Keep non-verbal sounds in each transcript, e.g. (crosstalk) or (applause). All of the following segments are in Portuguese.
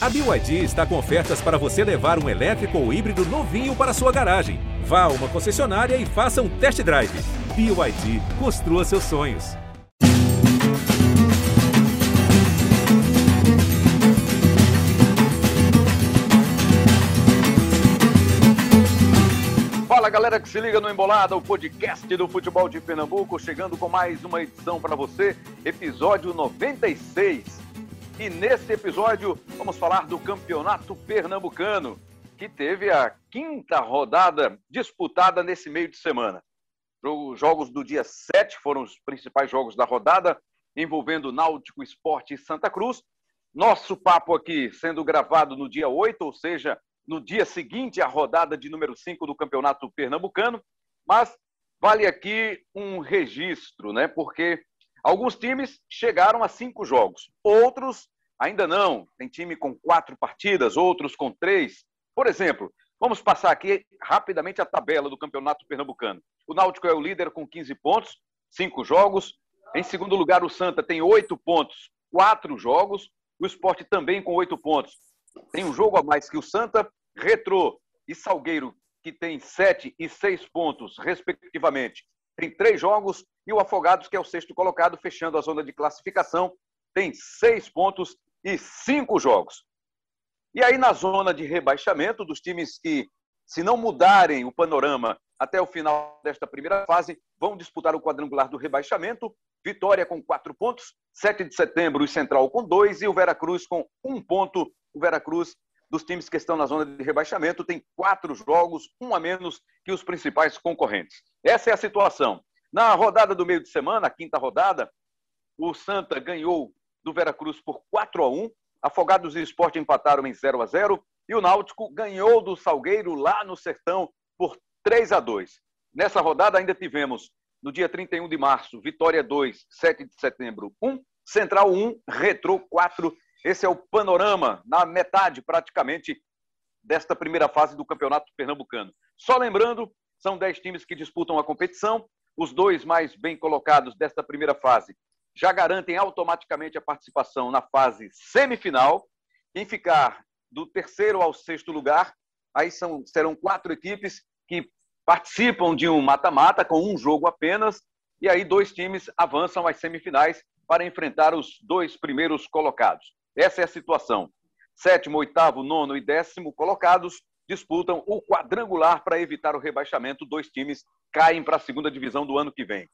A BYD está com ofertas para você levar um elétrico ou híbrido novinho para sua garagem. Vá a uma concessionária e faça um test drive. BYD, construa seus sonhos. Fala galera que se liga no Embolada, o podcast do futebol de Pernambuco, chegando com mais uma edição para você, episódio 96. E nesse episódio vamos falar do Campeonato Pernambucano, que teve a quinta rodada disputada nesse meio de semana. Os jogos do dia 7 foram os principais jogos da rodada, envolvendo Náutico, Esporte e Santa Cruz. Nosso papo aqui sendo gravado no dia 8, ou seja, no dia seguinte à rodada de número 5 do Campeonato Pernambucano. Mas vale aqui um registro, né? Porque Alguns times chegaram a cinco jogos, outros ainda não. Tem time com quatro partidas, outros com três. Por exemplo, vamos passar aqui rapidamente a tabela do Campeonato Pernambucano. O Náutico é o líder com 15 pontos, cinco jogos. Em segundo lugar, o Santa tem oito pontos, quatro jogos. O Esporte também com oito pontos. Tem um jogo a mais que o Santa, Retrô e Salgueiro, que tem sete e seis pontos, respectivamente, tem três jogos, e o Afogados, que é o sexto colocado, fechando a zona de classificação, tem seis pontos e cinco jogos. E aí, na zona de rebaixamento, dos times que, se não mudarem o panorama até o final desta primeira fase, vão disputar o quadrangular do rebaixamento. Vitória com quatro pontos, 7 de setembro, o Central com dois e o Veracruz com um ponto. O Veracruz, dos times que estão na zona de rebaixamento, tem quatro jogos, um a menos que os principais concorrentes. Essa é a situação. Na rodada do meio de semana, a quinta rodada, o Santa ganhou do Veracruz por 4 a 1 Afogados e Esporte empataram em 0 a 0 e o Náutico ganhou do Salgueiro lá no Sertão por 3 a 2 Nessa rodada ainda tivemos, no dia 31 de março, Vitória 2, 7 de setembro 1, Central 1, Retrô 4. Esse é o panorama, na metade praticamente, desta primeira fase do Campeonato Pernambucano. Só lembrando são 10 times que disputam a competição. Os dois mais bem colocados desta primeira fase já garantem automaticamente a participação na fase semifinal. Quem ficar do terceiro ao sexto lugar, aí são, serão quatro equipes que participam de um mata-mata com um jogo apenas, e aí dois times avançam às semifinais para enfrentar os dois primeiros colocados. Essa é a situação. Sétimo, oitavo, nono e décimo colocados disputam o quadrangular para evitar o rebaixamento. Dois times caem para a segunda divisão do ano que vem.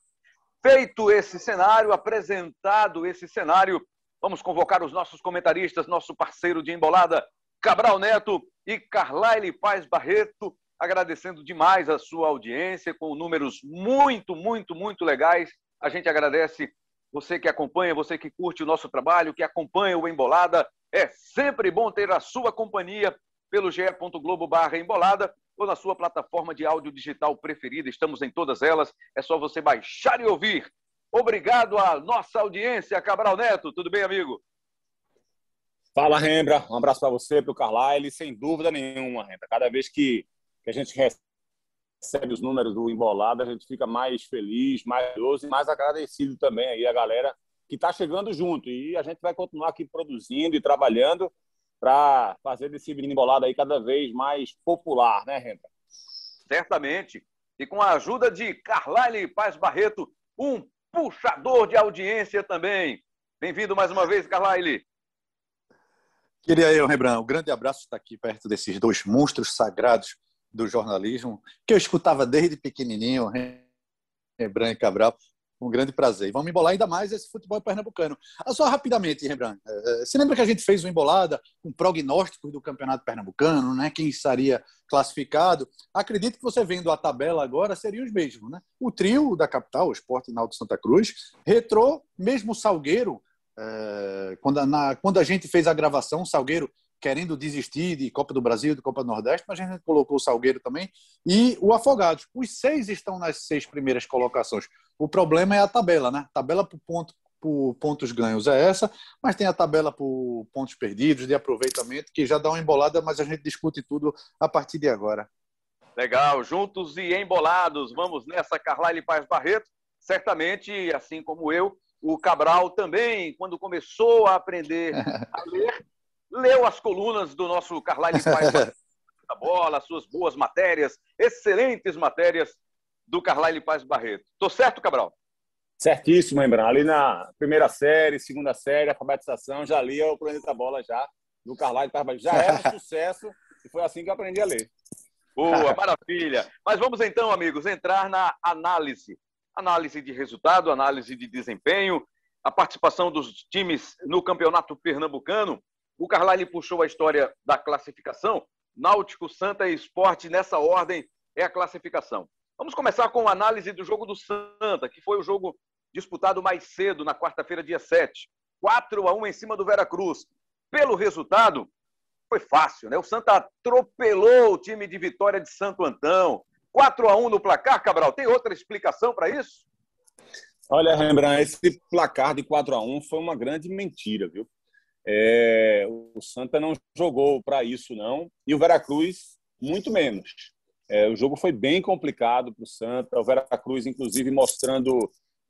Feito esse cenário, apresentado esse cenário, vamos convocar os nossos comentaristas, nosso parceiro de embolada, Cabral Neto e Carlaile Paz Barreto, agradecendo demais a sua audiência, com números muito, muito, muito legais. A gente agradece você que acompanha, você que curte o nosso trabalho, que acompanha o Embolada. É sempre bom ter a sua companhia pelo ge.globo barra embolada ou na sua plataforma de áudio digital preferida. Estamos em todas elas. É só você baixar e ouvir. Obrigado à nossa audiência, Cabral Neto. Tudo bem, amigo? Fala, Rembra. Um abraço para você, para o Carlyle. Sem dúvida nenhuma, Rembra. Cada vez que, a gente recebe os números do Embolada, a gente fica mais feliz, mais doce e mais agradecido também aí a galera que está chegando junto. E a gente vai continuar aqui produzindo e trabalhando para fazer desse menino bolado aí cada vez mais popular, né, Renda? Certamente. E com a ajuda de Carlyle Paz Barreto, um puxador de audiência também. Bem-vindo mais uma vez, Carlyle. Queria eu, Rembrandt, um grande abraço estar aqui perto desses dois monstros sagrados do jornalismo, que eu escutava desde pequenininho, Rembrandt e Cabral um grande prazer. Vamos embolar ainda mais esse futebol pernambucano. Ah, só rapidamente, Rembrandt, eh, eh, você lembra que a gente fez uma embolada com prognósticos do campeonato pernambucano, né? quem estaria classificado? Acredito que você vendo a tabela agora seriam os mesmos. Né? O trio da capital, o Esporte Naldo Santa Cruz, retrô, mesmo Salgueiro, é, quando, na, quando a gente fez a gravação, o Salgueiro querendo desistir de Copa do Brasil, de Copa do Nordeste, mas a gente colocou o Salgueiro também e o Afogados. Os seis estão nas seis primeiras colocações. O problema é a tabela, né? A tabela por, ponto, por pontos ganhos é essa, mas tem a tabela por pontos perdidos, de aproveitamento, que já dá uma embolada, mas a gente discute tudo a partir de agora. Legal, juntos e embolados. Vamos nessa, Carlyle Paz Barreto. Certamente, assim como eu, o Cabral também, quando começou a aprender a (laughs) ler, leu as colunas do nosso Carlyle Paz (laughs) da bola, suas boas matérias, excelentes matérias do Carlyle Paz Barreto. Tô certo, Cabral? Certíssimo, Embran. Ali na primeira série, segunda série, alfabetização, já lia o Planeta Bola já, do Carlyle Paz Barreto. Já era um (laughs) sucesso e foi assim que eu aprendi a ler. Boa, (laughs) maravilha. Mas vamos então, amigos, entrar na análise. Análise de resultado, análise de desempenho, a participação dos times no campeonato pernambucano. O Carlyle puxou a história da classificação. Náutico, Santa e Esporte, nessa ordem, é a classificação. Vamos começar com a análise do jogo do Santa, que foi o jogo disputado mais cedo, na quarta-feira, dia 7. 4 a 1 em cima do Veracruz. Pelo resultado, foi fácil, né? O Santa atropelou o time de Vitória de Santo Antão. 4 a 1 no placar, Cabral. Tem outra explicação para isso? Olha, Rembrandt, esse placar de 4 a 1 foi uma grande mentira, viu? É, o Santa não jogou para isso, não. E o Veracruz, muito menos. É, o jogo foi bem complicado para o Santa. O Veracruz, inclusive, mostrando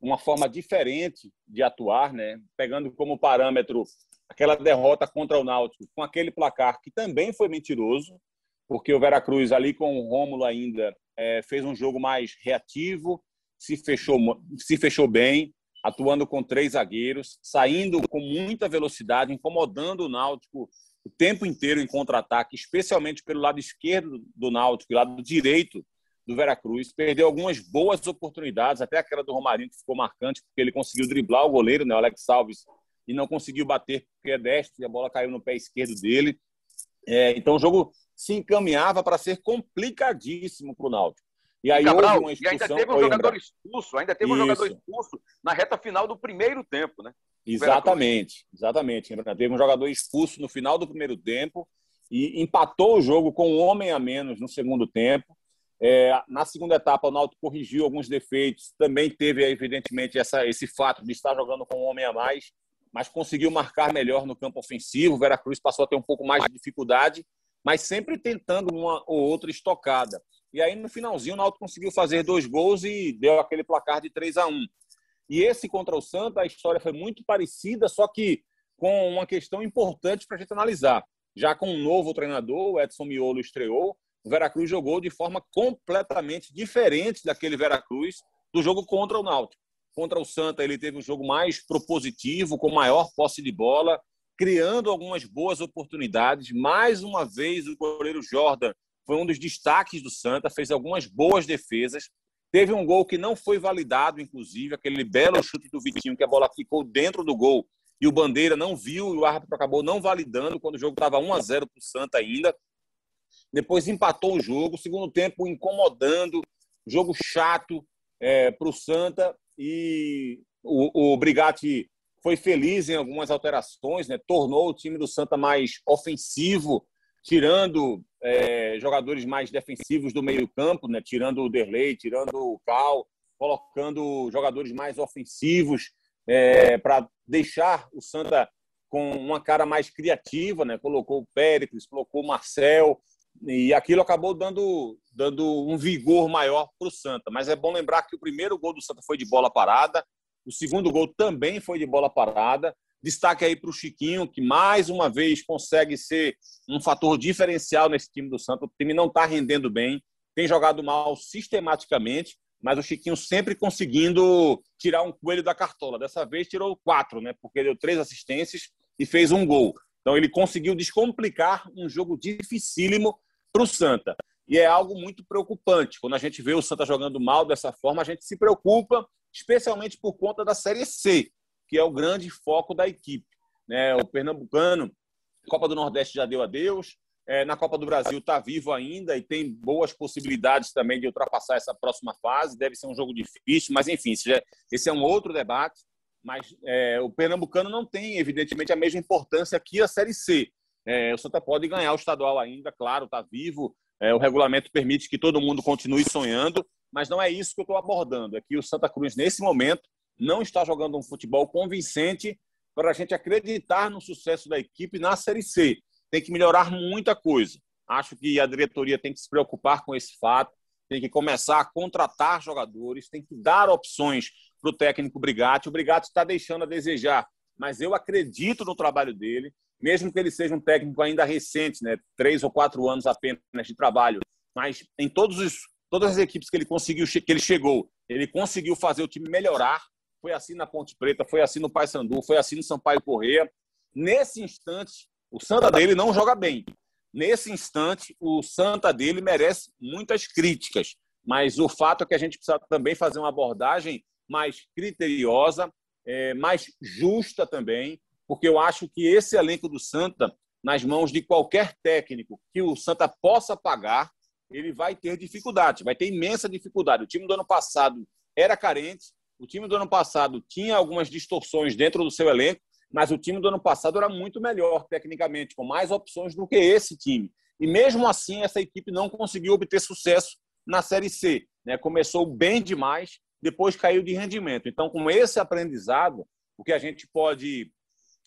uma forma diferente de atuar, né? pegando como parâmetro aquela derrota contra o Náutico, com aquele placar que também foi mentiroso, porque o Veracruz, ali com o Rômulo ainda, é, fez um jogo mais reativo, se fechou, se fechou bem, atuando com três zagueiros, saindo com muita velocidade, incomodando o Náutico o tempo inteiro em contra-ataque, especialmente pelo lado esquerdo do Náutico e lado direito do Veracruz. Perdeu algumas boas oportunidades, até aquela do Romarinho que ficou marcante, porque ele conseguiu driblar o goleiro, né, o Alex Salves, e não conseguiu bater porque é destro e a bola caiu no pé esquerdo dele. É, então o jogo se encaminhava para ser complicadíssimo para o Náutico. E aí Cabral, houve uma expulsão. E ainda teve um jogador expulso, ainda teve um jogador expulso na reta final do primeiro tempo, né? Exatamente, exatamente. Teve um jogador expulso no final do primeiro tempo e empatou o jogo com um homem a menos no segundo tempo. É, na segunda etapa, o Náutico corrigiu alguns defeitos. Também teve, evidentemente, essa, esse fato de estar jogando com um homem a mais, mas conseguiu marcar melhor no campo ofensivo. O Veracruz passou a ter um pouco mais de dificuldade, mas sempre tentando uma ou outra estocada. E aí, no finalzinho, o Náutico conseguiu fazer dois gols e deu aquele placar de 3 a 1 E esse contra o Santa, a história foi muito parecida, só que com uma questão importante para a gente analisar. Já com um novo treinador, o Edson Miolo estreou, o Veracruz jogou de forma completamente diferente daquele Veracruz do jogo contra o Náutico. Contra o Santa, ele teve um jogo mais propositivo, com maior posse de bola, criando algumas boas oportunidades. Mais uma vez, o goleiro Jordan foi um dos destaques do Santa, fez algumas boas defesas. Teve um gol que não foi validado, inclusive, aquele belo chute do Vitinho, que a bola ficou dentro do gol e o Bandeira não viu e o árbitro acabou não validando quando o jogo estava 1 a 0 para o Santa ainda. Depois empatou o jogo, segundo tempo incomodando, jogo chato é, para o Santa e o, o Brigatti foi feliz em algumas alterações, né? tornou o time do Santa mais ofensivo, tirando é, jogadores mais defensivos do meio-campo, né? tirando o Derlei, tirando o Cal, colocando jogadores mais ofensivos é, para deixar o Santa com uma cara mais criativa, né? colocou o Péricles, colocou o Marcel, e aquilo acabou dando, dando um vigor maior para o Santa. Mas é bom lembrar que o primeiro gol do Santa foi de bola parada, o segundo gol também foi de bola parada. Destaque aí para o Chiquinho, que mais uma vez consegue ser um fator diferencial nesse time do Santos. O time não está rendendo bem, tem jogado mal sistematicamente, mas o Chiquinho sempre conseguindo tirar um coelho da cartola. Dessa vez tirou quatro, né? Porque deu três assistências e fez um gol. Então ele conseguiu descomplicar um jogo dificílimo para o Santa. E é algo muito preocupante. Quando a gente vê o Santa jogando mal dessa forma, a gente se preocupa, especialmente por conta da Série C, que é o grande foco da equipe. Né? O Pernambucano, Copa do Nordeste já deu adeus, é, na Copa do Brasil está vivo ainda e tem boas possibilidades também de ultrapassar essa próxima fase. Deve ser um jogo difícil, mas enfim, esse é um outro debate. Mas é, o Pernambucano não tem, evidentemente, a mesma importância que a Série C. É, o Santa pode ganhar o estadual ainda, claro, está vivo. É, o regulamento permite que todo mundo continue sonhando, mas não é isso que eu estou abordando. É que o Santa Cruz, nesse momento, não está jogando um futebol convincente para a gente acreditar no sucesso da equipe na Série C. Tem que melhorar muita coisa. Acho que a diretoria tem que se preocupar com esse fato, tem que começar a contratar jogadores, tem que dar opções para o técnico Brigatti. O Brigatti está deixando a desejar mas eu acredito no trabalho dele, mesmo que ele seja um técnico ainda recente, né? três ou quatro anos apenas de trabalho, mas em todos os, todas as equipes que ele conseguiu, que ele chegou, ele conseguiu fazer o time melhorar. Foi assim na Ponte Preta, foi assim no Paysandu, foi assim no Sampaio Correia. Nesse instante, o Santa dele não joga bem. Nesse instante, o Santa dele merece muitas críticas, mas o fato é que a gente precisa também fazer uma abordagem mais criteriosa, é, mais justa também, porque eu acho que esse elenco do Santa, nas mãos de qualquer técnico que o Santa possa pagar, ele vai ter dificuldade, vai ter imensa dificuldade. O time do ano passado era carente, o time do ano passado tinha algumas distorções dentro do seu elenco, mas o time do ano passado era muito melhor tecnicamente, com mais opções do que esse time. E mesmo assim, essa equipe não conseguiu obter sucesso na Série C. Né? Começou bem demais, depois caiu de rendimento. Então, com esse aprendizado, o que a gente pode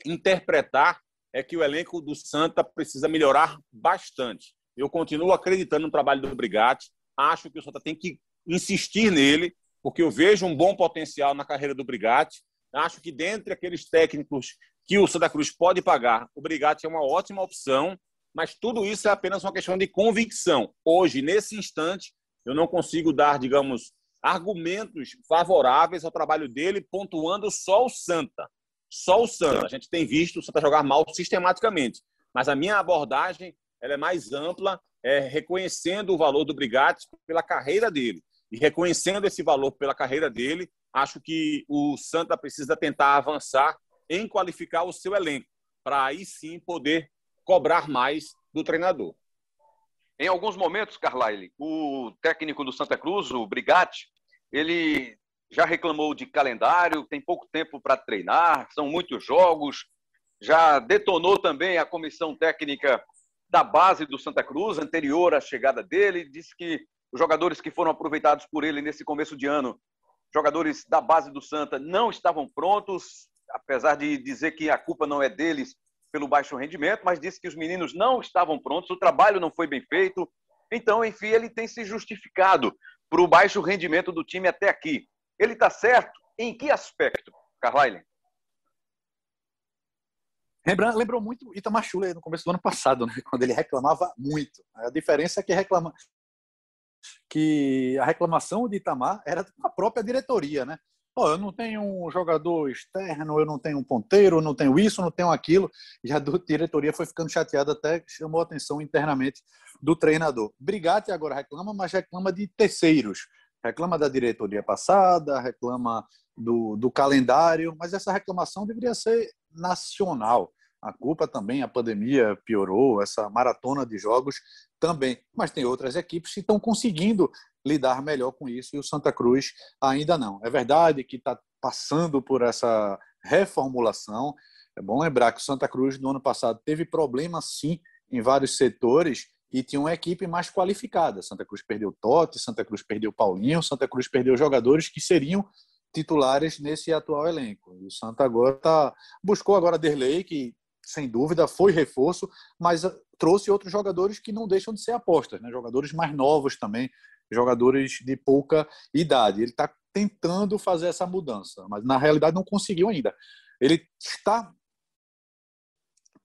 interpretar é que o elenco do Santa precisa melhorar bastante. Eu continuo acreditando no trabalho do Brigatti, acho que o Santa tem que insistir nele, porque eu vejo um bom potencial na carreira do Brigatti. Acho que dentre aqueles técnicos que o Santa Cruz pode pagar, o Brigatti é uma ótima opção, mas tudo isso é apenas uma questão de convicção. Hoje, nesse instante, eu não consigo dar, digamos, argumentos favoráveis ao trabalho dele, pontuando só o Santa. Só o Santa. A gente tem visto o Santa jogar mal sistematicamente. Mas a minha abordagem ela é mais ampla, é, reconhecendo o valor do Brigatti pela carreira dele. E reconhecendo esse valor pela carreira dele, acho que o Santa precisa tentar avançar em qualificar o seu elenco, para aí sim poder cobrar mais do treinador. Em alguns momentos, Carlyle, o técnico do Santa Cruz, o Brigatti, ele já reclamou de calendário, tem pouco tempo para treinar, são muitos jogos, já detonou também a comissão técnica da base do Santa Cruz, anterior à chegada dele, disse que os jogadores que foram aproveitados por ele nesse começo de ano, jogadores da base do Santa, não estavam prontos, apesar de dizer que a culpa não é deles pelo baixo rendimento, mas disse que os meninos não estavam prontos, o trabalho não foi bem feito. Então, enfim, ele tem se justificado para o baixo rendimento do time até aqui. Ele está certo em que aspecto, Carlyle? Rembrandt lembrou muito Itamar Schuller no começo do ano passado, né? quando ele reclamava muito. A diferença é que reclama que a reclamação de Itamar era da própria diretoria, né? Eu não tenho um jogador externo, eu não tenho um ponteiro, eu não tenho isso, eu não tenho aquilo. E a diretoria foi ficando chateada até chamou a atenção internamente do treinador. Brigatti agora reclama, mas reclama de terceiros. Reclama da diretoria passada, reclama do, do calendário, mas essa reclamação deveria ser nacional. A culpa também, a pandemia piorou, essa maratona de jogos também. Mas tem outras equipes que estão conseguindo lidar melhor com isso e o Santa Cruz ainda não. É verdade que está passando por essa reformulação. É bom lembrar que o Santa Cruz no ano passado teve problemas sim em vários setores e tinha uma equipe mais qualificada. Santa Cruz perdeu Totti, Santa Cruz perdeu Paulinho, Santa Cruz perdeu jogadores que seriam titulares nesse atual elenco. E o Santa agora tá, buscou agora Derlei, que sem dúvida foi reforço, mas trouxe outros jogadores que não deixam de ser apostas, né? jogadores mais novos também, jogadores de pouca idade. Ele está tentando fazer essa mudança, mas na realidade não conseguiu ainda. Ele está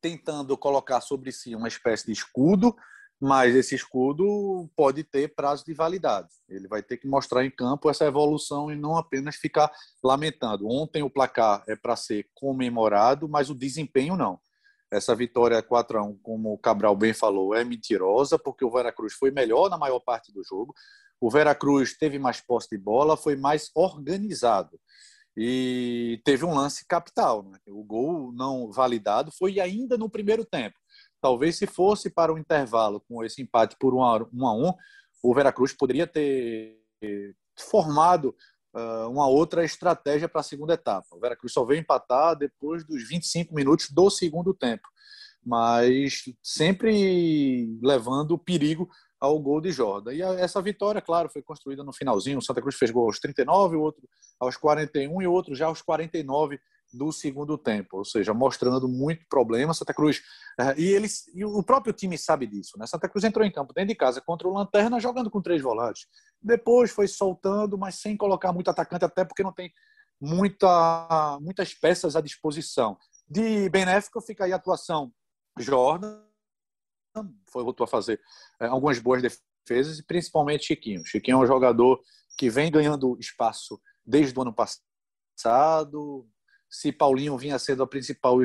tentando colocar sobre si uma espécie de escudo, mas esse escudo pode ter prazo de validade. Ele vai ter que mostrar em campo essa evolução e não apenas ficar lamentando. Ontem o placar é para ser comemorado, mas o desempenho não. Essa vitória 4 a 1 como o Cabral bem falou, é mentirosa, porque o Veracruz foi melhor na maior parte do jogo. O Veracruz teve mais posse de bola, foi mais organizado. E teve um lance capital. Né? O gol não validado foi ainda no primeiro tempo. Talvez se fosse para o intervalo com esse empate por 1 a 1, o Veracruz poderia ter formado uma outra estratégia para a segunda etapa. O Veracruz só veio empatar depois dos 25 minutos do segundo tempo, mas sempre levando perigo ao gol de Jordan. E essa vitória, claro, foi construída no finalzinho. O Santa Cruz fez gol aos 39, o outro aos 41 e o outro já aos 49 do segundo tempo, ou seja, mostrando muito problema. Santa Cruz uh, e eles e o próprio time sabe disso, né? Santa Cruz entrou em campo dentro de casa contra o Lanterna jogando com três volantes. Depois foi soltando, mas sem colocar muito atacante, até porque não tem muita, muitas peças à disposição. De benéfico fica aí a atuação Jordan, foi voltou a fazer é, algumas boas defesas e principalmente Chiquinho. Chiquinho é um jogador que vem ganhando espaço desde o ano passado. Se Paulinho vinha sendo a principal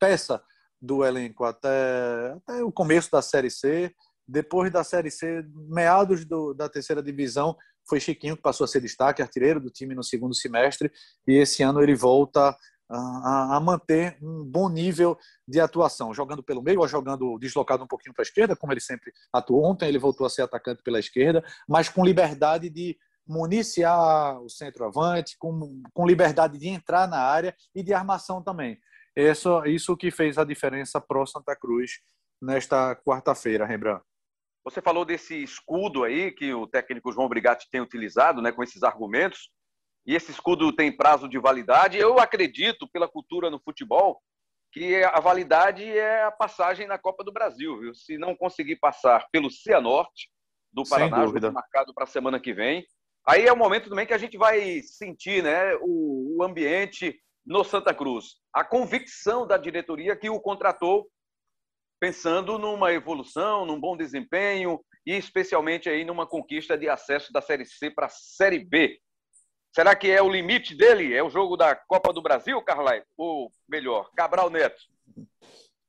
peça do elenco até, até o começo da Série C, depois da Série C, meados do, da terceira divisão, foi Chiquinho que passou a ser destaque, artilheiro do time no segundo semestre, e esse ano ele volta a, a, manter um bom nível de atuação, jogando pelo meio ou jogando deslocado um pouquinho para a esquerda, como ele sempre atuou. Ontem ele voltou a ser atacante pela esquerda, mas com liberdade de municiar o centroavante, com, com liberdade de entrar na área e de armação também. Isso, isso que fez a diferença pro Santa Cruz nesta quarta-feira, Rembrandt. Você falou desse escudo aí que o técnico João Brigatti tem utilizado, né, com esses argumentos e esse escudo tem prazo de validade. Eu acredito, pela cultura no futebol, que a validade é a passagem na Copa do Brasil. Viu? Se não conseguir passar pelo Cianorte do Paraná, marcado para a semana que vem, aí é o momento também que a gente vai sentir né, o, o ambiente no Santa Cruz. A convicção da diretoria que o contratou pensando numa evolução, num bom desempenho e especialmente aí numa conquista de acesso da Série C para a Série B. Será que é o limite dele? É o jogo da Copa do Brasil, Carlai? Ou melhor, Cabral Neto?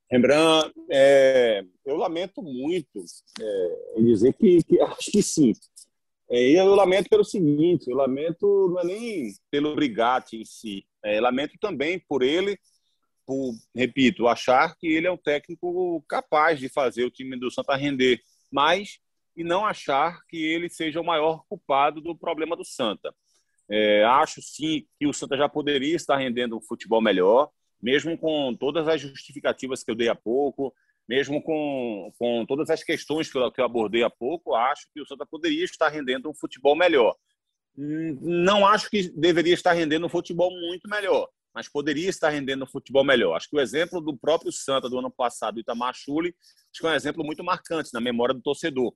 Rembrandt, é, eu lamento muito é, dizer que, que, acho que sim. É, e eu lamento pelo seguinte: eu lamento não é nem pelo Brigatti em si, é, lamento também por ele, por, repito, achar que ele é um técnico capaz de fazer o time do Santa render, mas e não achar que ele seja o maior culpado do problema do Santa. É, acho sim que o Santa já poderia estar rendendo um futebol melhor, mesmo com todas as justificativas que eu dei há pouco, mesmo com, com todas as questões que eu, que eu abordei há pouco, acho que o Santa poderia estar rendendo um futebol melhor. Hum, não acho que deveria estar rendendo um futebol muito melhor, mas poderia estar rendendo um futebol melhor. Acho que o exemplo do próprio Santa do ano passado, Itamar Chuli, que é um exemplo muito marcante na memória do torcedor,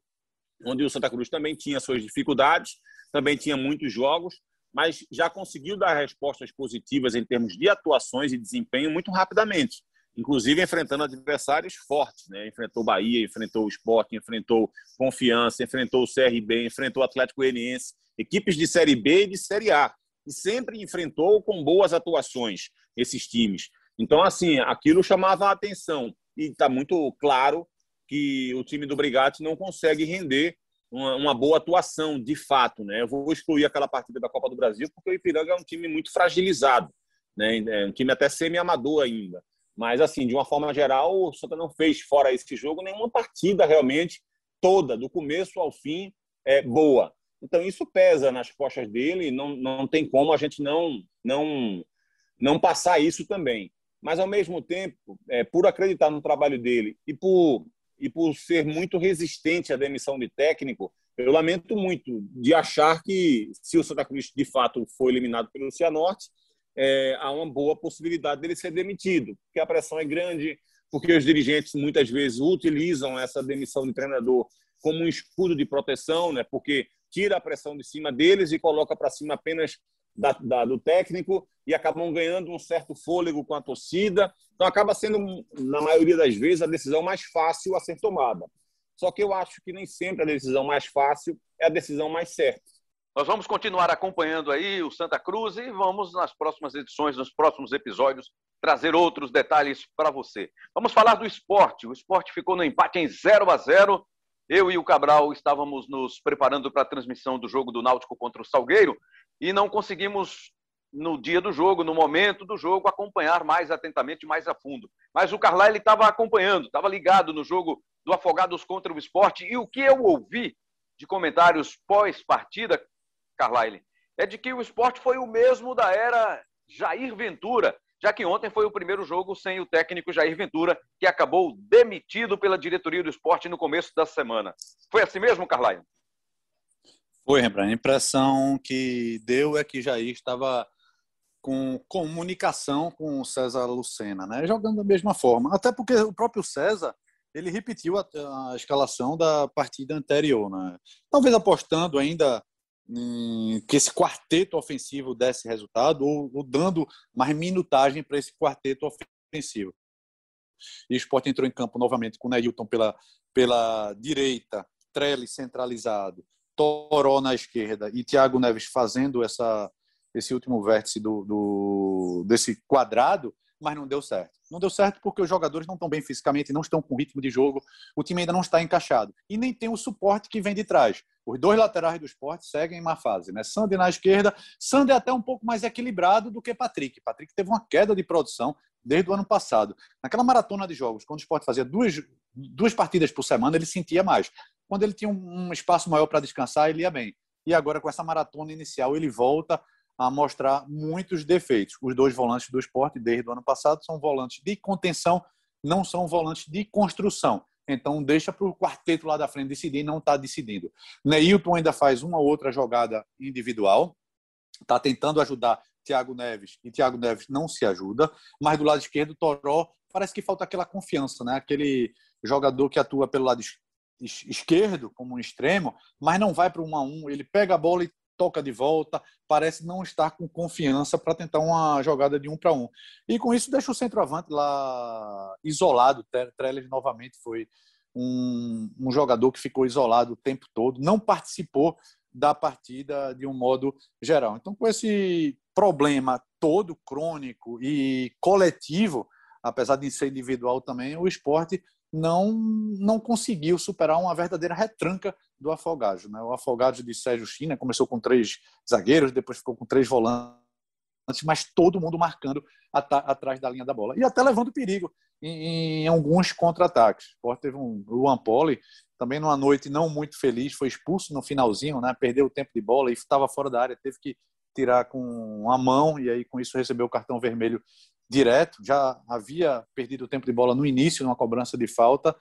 onde o Santa Cruz também tinha suas dificuldades, também tinha muitos jogos, mas já conseguiu dar respostas positivas em termos de atuações e desempenho muito rapidamente, inclusive enfrentando adversários fortes. Né? Enfrentou Bahia, enfrentou o Sport, enfrentou Confiança, enfrentou o CRB, enfrentou o Atlético Goianiense, equipes de Série B e de Série A, e sempre enfrentou com boas atuações esses times. Então, assim, aquilo chamava a atenção e está muito claro que o time do Brigatti não consegue render uma, uma, boa atuação, de fato. Né? Eu vou excluir aquela partida da Copa do Brasil, porque o Ipiranga é um time muito fragilizado, né? é um time até semi-amador ainda. Mas, assim, de uma forma geral, o Santa não fez, fora esse jogo, nenhuma partida realmente toda, do começo ao fim, é, boa. Então, isso pesa nas costas dele, não, não tem como a gente não, não, não passar isso também. Mas, ao mesmo tempo, é, por acreditar no trabalho dele e por e por ser muito resistente à demissão de técnico, eu lamento muito de achar que, se o Santa Cruz de fato for eliminado pelo Cianorte, é, há uma boa possibilidade dele ser demitido, porque a pressão é grande, porque os dirigentes muitas vezes utilizam essa demissão de treinador como um escudo de proteção, né? porque tira a pressão de cima deles e coloca para cima apenas da, da, do técnico e acabam ganhando um certo fôlego com a torcida. Então, acaba sendo, na maioria das vezes, a decisão mais fácil a ser tomada. Só que eu acho que nem sempre a decisão mais fácil é a decisão mais certa. Nós vamos continuar acompanhando aí o Santa Cruz e vamos, nas próximas edições, nos próximos episódios, trazer outros detalhes para você. Vamos falar do esporte. O esporte ficou no empate em 0 a 0 eu e o Cabral estávamos nos preparando para a transmissão do jogo do Náutico contra o Salgueiro e não conseguimos, no dia do jogo, no momento do jogo, acompanhar mais atentamente, mais a fundo. Mas o Carlyle estava acompanhando, estava ligado no jogo do Afogados contra o Esporte e o que eu ouvi de comentários pós-partida, Carlyle, é de que o esporte foi o mesmo da era Jair Ventura, já que ontem foi o primeiro jogo sem o técnico Jair Ventura, que acabou demitido pela diretoria do esporte no começo da semana. Foi assim mesmo, Carlyle? Foi, Rembrandt. A impressão que deu é que Jair estava com comunicação com o César Lucena, né? jogando da mesma forma. Até porque o próprio César ele repetiu a, a escalação da partida anterior. Né? Talvez apostando ainda que esse quarteto ofensivo desse resultado ou, ou dando mais minutagem para esse quarteto ofensivo. E o Sport entrou em campo novamente com o Neilton pela, pela direita, Trelli centralizado, Toró na esquerda e Thiago Neves fazendo essa, esse último vértice do, do, desse quadrado, mas não deu certo. Não deu certo porque os jogadores não estão bem fisicamente, não estão com ritmo de jogo, o time ainda não está encaixado. E nem tem o suporte que vem de trás. Os dois laterais do esporte seguem em má fase. Né? Sander na esquerda, Sander é até um pouco mais equilibrado do que Patrick. Patrick teve uma queda de produção desde o ano passado. Naquela maratona de jogos, quando o esporte fazia duas, duas partidas por semana, ele sentia mais. Quando ele tinha um espaço maior para descansar, ele ia bem. E agora, com essa maratona inicial, ele volta a mostrar muitos defeitos. Os dois volantes do esporte, desde o ano passado, são volantes de contenção, não são volantes de construção. Então, deixa para o quarteto lá da frente decidir, não está decidindo. Neilton ainda faz uma outra jogada individual, está tentando ajudar Thiago Neves, e Thiago Neves não se ajuda, mas do lado esquerdo, Toró, parece que falta aquela confiança, né? aquele jogador que atua pelo lado esquerdo, como um extremo, mas não vai para um a um, ele pega a bola e toca de volta, parece não estar com confiança para tentar uma jogada de um para um. E com isso deixa o centroavante lá isolado. Trellis novamente foi um, um, jogador que ficou isolado o tempo todo, não participou da partida de um modo geral. Então, com esse problema todo crônico e coletivo, apesar de ser individual também, o esporte não não conseguiu superar uma verdadeira retranca do Afogados. Né? O Afogados de Sérgio China começou com três zagueiros, depois ficou com três volantes, mas todo mundo marcando atrás da linha da bola. E até levando perigo em, em alguns contra-ataques. O teve um Luan Poli, também numa noite não muito feliz, foi expulso no finalzinho, né? perdeu o tempo de bola e estava fora da área, teve que tirar com a mão e aí com isso recebeu o cartão vermelho direto, já havia perdido o tempo de bola no início, numa cobrança de falta,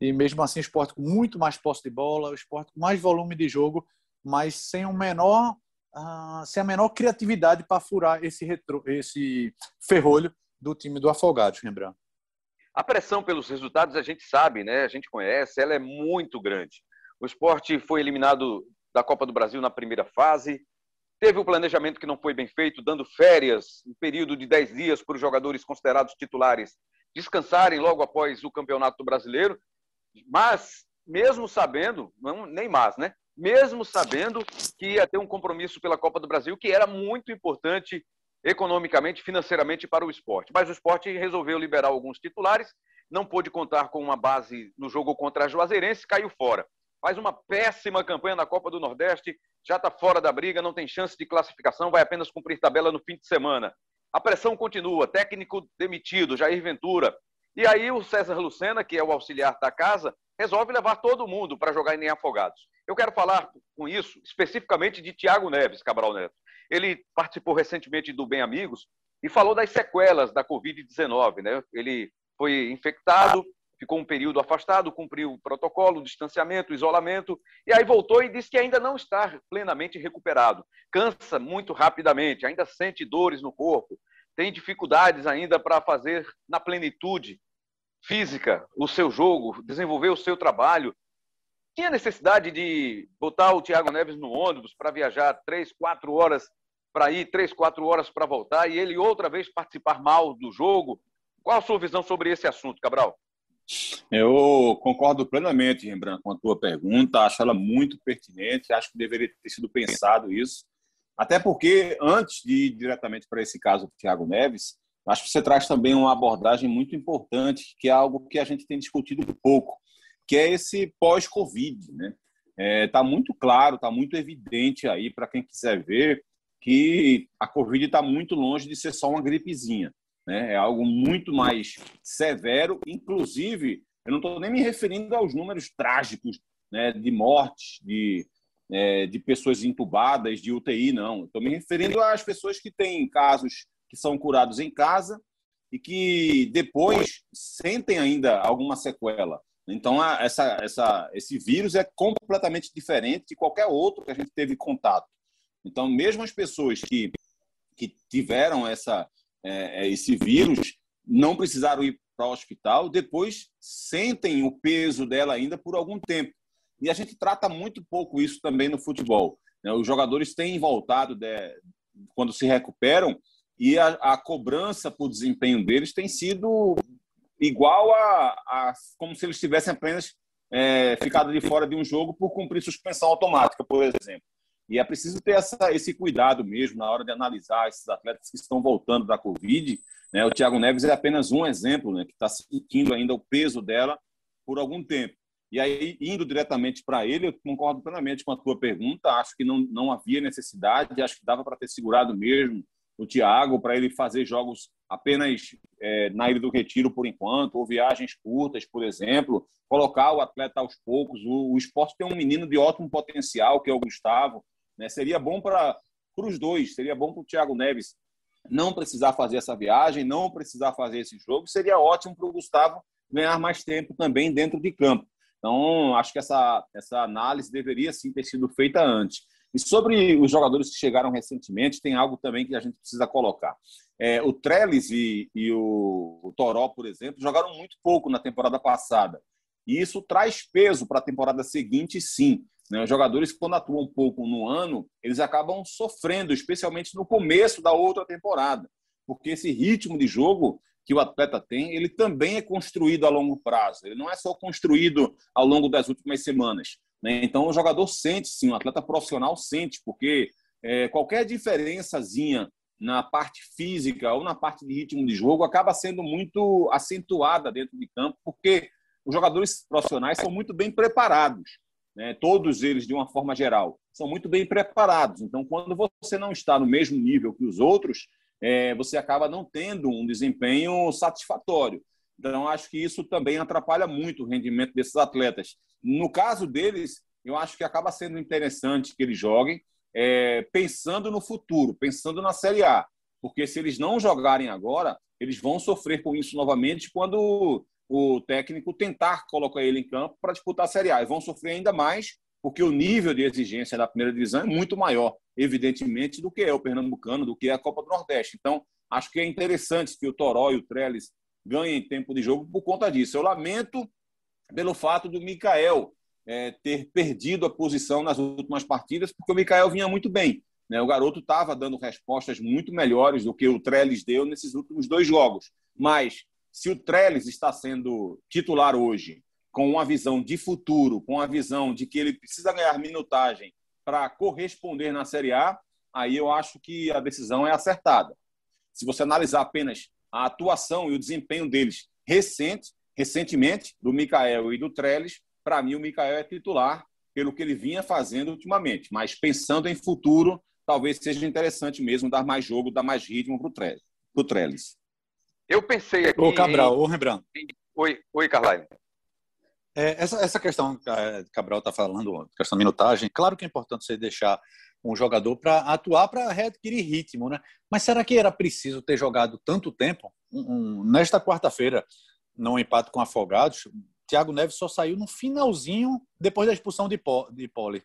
e mesmo assim o esporte com muito mais posse de bola, o esporte com mais volume de jogo, mas sem menor, uh, sem a menor criatividade para furar esse, retro, esse ferrolho do time do Afogados, lembrando. A pressão pelos resultados a gente sabe, né? A gente conhece, ela é muito grande. O esporte foi eliminado da Copa do Brasil na primeira fase, Teve o planejamento que não foi bem feito, dando férias, um período de 10 dias para os jogadores considerados titulares descansarem logo após o Campeonato Brasileiro. Mas, mesmo sabendo, não, nem mais, né? Mesmo sabendo que ia ter um compromisso pela Copa do Brasil, que era muito importante economicamente, financeiramente para o esporte. Mas o esporte resolveu liberar alguns titulares, não pôde contar com uma base no jogo contra a Juazeirense, caiu fora. Faz uma péssima campanha na Copa do Nordeste, já está fora da briga, não tem chance de classificação, vai apenas cumprir tabela no fim de semana. A pressão continua, técnico demitido, Jair Ventura. E aí o César Lucena, que é o auxiliar da casa, resolve levar todo mundo para jogar em Afogados. Eu quero falar com isso especificamente de Tiago Neves, Cabral Neto. Ele participou recentemente do Bem Amigos e falou das sequelas da Covid-19. Né? Ele foi infectado, ficou um período afastado, cumpriu o protocolo, o distanciamento, o isolamento, e aí voltou e disse que ainda não está plenamente recuperado. Cansa muito rapidamente, ainda sente dores no corpo, tem dificuldades ainda para fazer na plenitude física o seu jogo, desenvolver o seu trabalho. Tinha necessidade de botar o Thiago Neves no ônibus para viajar três, quatro horas para ir, três, quatro horas para voltar, e ele outra vez participar mal do jogo. Qual a sua visão sobre esse assunto, Cabral? Eu concordo plenamente, Rembrandt, com a tua pergunta. Acho ela muito pertinente. Acho que deveria ter sido pensado isso. Até porque, antes de ir diretamente para esse caso do Thiago Neves, acho que você traz também uma abordagem muito importante, que é algo que a gente tem discutido pouco, que é esse pós-Covid. Está né? é, tá muito claro, está muito evidente aí para quem quiser ver que a Covid está muito longe de ser só uma gripezinha. Né? É algo muito mais severo, inclusive, eu não estou nem me referindo aos números trágicos né, de mortes, de, é, de pessoas entubadas, de UTI, não. Estou me referindo às pessoas que têm casos que são curados em casa e que depois sentem ainda alguma sequela. Então, essa, essa, esse vírus é completamente diferente de qualquer outro que a gente teve contato. Então, mesmo as pessoas que, que tiveram essa, é, é, esse vírus não precisaram ir para o hospital, depois sentem o peso dela ainda por algum tempo. E a gente trata muito pouco isso também no futebol. Né? Os jogadores têm voltado de, quando se recuperam e a, a, cobrança por desempenho deles tem sido igual a, a como se eles tivessem apenas é, ficado de fora de um jogo por cumprir suspensão automática, por exemplo. E é preciso ter essa, esse cuidado mesmo na hora de analisar esses atletas que estão voltando da Covid. Né? O Thiago Neves é apenas um exemplo, né? que está sentindo ainda o peso dela por algum tempo. E aí, indo diretamente para ele, eu concordo plenamente com a tua pergunta. Acho que não, não havia necessidade, acho que dava para ter segurado mesmo o Thiago para ele fazer jogos apenas é, na Ilha do Retiro por enquanto, ou viagens curtas, por exemplo, colocar o atleta aos poucos. O, o esporte tem um menino de ótimo potencial, que é o Gustavo. Né? Seria bom para os dois, seria bom para o Thiago Neves não precisar fazer essa viagem, não precisar fazer esse jogo, seria ótimo para o Gustavo ganhar mais tempo também dentro de campo. Então, acho que essa, essa análise deveria sim ter sido feita antes. E sobre os jogadores que chegaram recentemente, tem algo também que a gente precisa colocar. É, o Trellis e, e o, o, Toró, por exemplo, jogaram muito pouco na temporada passada. E isso traz peso para a temporada seguinte, sim. Né? Os jogadores, quando atuam um pouco no ano, eles acabam sofrendo, especialmente no começo da outra temporada. Porque esse ritmo de jogo que o atleta tem, ele também é construído a longo prazo. Ele não é só construído ao longo das últimas semanas. Né? Então, o jogador sente, sim, o atleta profissional sente, porque é, qualquer diferençazinha na parte física ou na parte de ritmo de jogo acaba sendo muito acentuada dentro de campo, porque os jogadores profissionais são muito bem preparados, né? todos eles, de uma forma geral, são muito bem preparados. Então, quando você não está no mesmo nível que os outros, é, você acaba não tendo um desempenho satisfatório. Então, acho que isso também atrapalha muito o rendimento desses atletas. No caso deles, eu acho que acaba sendo interessante que eles joguem é, pensando no futuro, pensando na Série A. Porque se eles não jogarem agora, eles vão sofrer com isso novamente quando o técnico tentar colocar ele em campo para disputar a Série A. E vão sofrer ainda mais porque o nível de exigência da primeira divisão é muito maior, evidentemente, do que é o Pernambucano, do que é a Copa do Nordeste. Então, acho que é interessante que o Toró e o Trellis ganhem tempo de jogo por conta disso. Eu lamento pelo fato do Mikael é, ter perdido a posição nas últimas partidas, porque o Mikael vinha muito bem. Né? O garoto estava dando respostas muito melhores do que o Trellis deu nesses últimos dois jogos. Mas se o Trellis está sendo titular hoje, com uma visão de futuro, com a visão de que ele precisa ganhar minutagem para corresponder na Série A, aí eu acho que a decisão é acertada. Se você analisar apenas a atuação e o desempenho deles recente, recentemente, do Mikael e do Trellis, para mim o Mikael é titular pelo que ele vinha fazendo ultimamente. Mas pensando em futuro, talvez seja interessante mesmo dar mais jogo, dar mais ritmo para o Trellis. Eu pensei aqui. Ô, Cabral, ô, Rembrandt. Oi, oi, Carlyle. É, essa, essa questão que a Cabral está falando, questão de minutagem, claro que é importante você deixar um jogador para atuar para readquirir ritmo, né? Mas será que era preciso ter jogado tanto tempo? Um, um, nesta quarta-feira, no empate com Afogados, Thiago Neves só saiu no finalzinho depois da expulsão de, de Poli.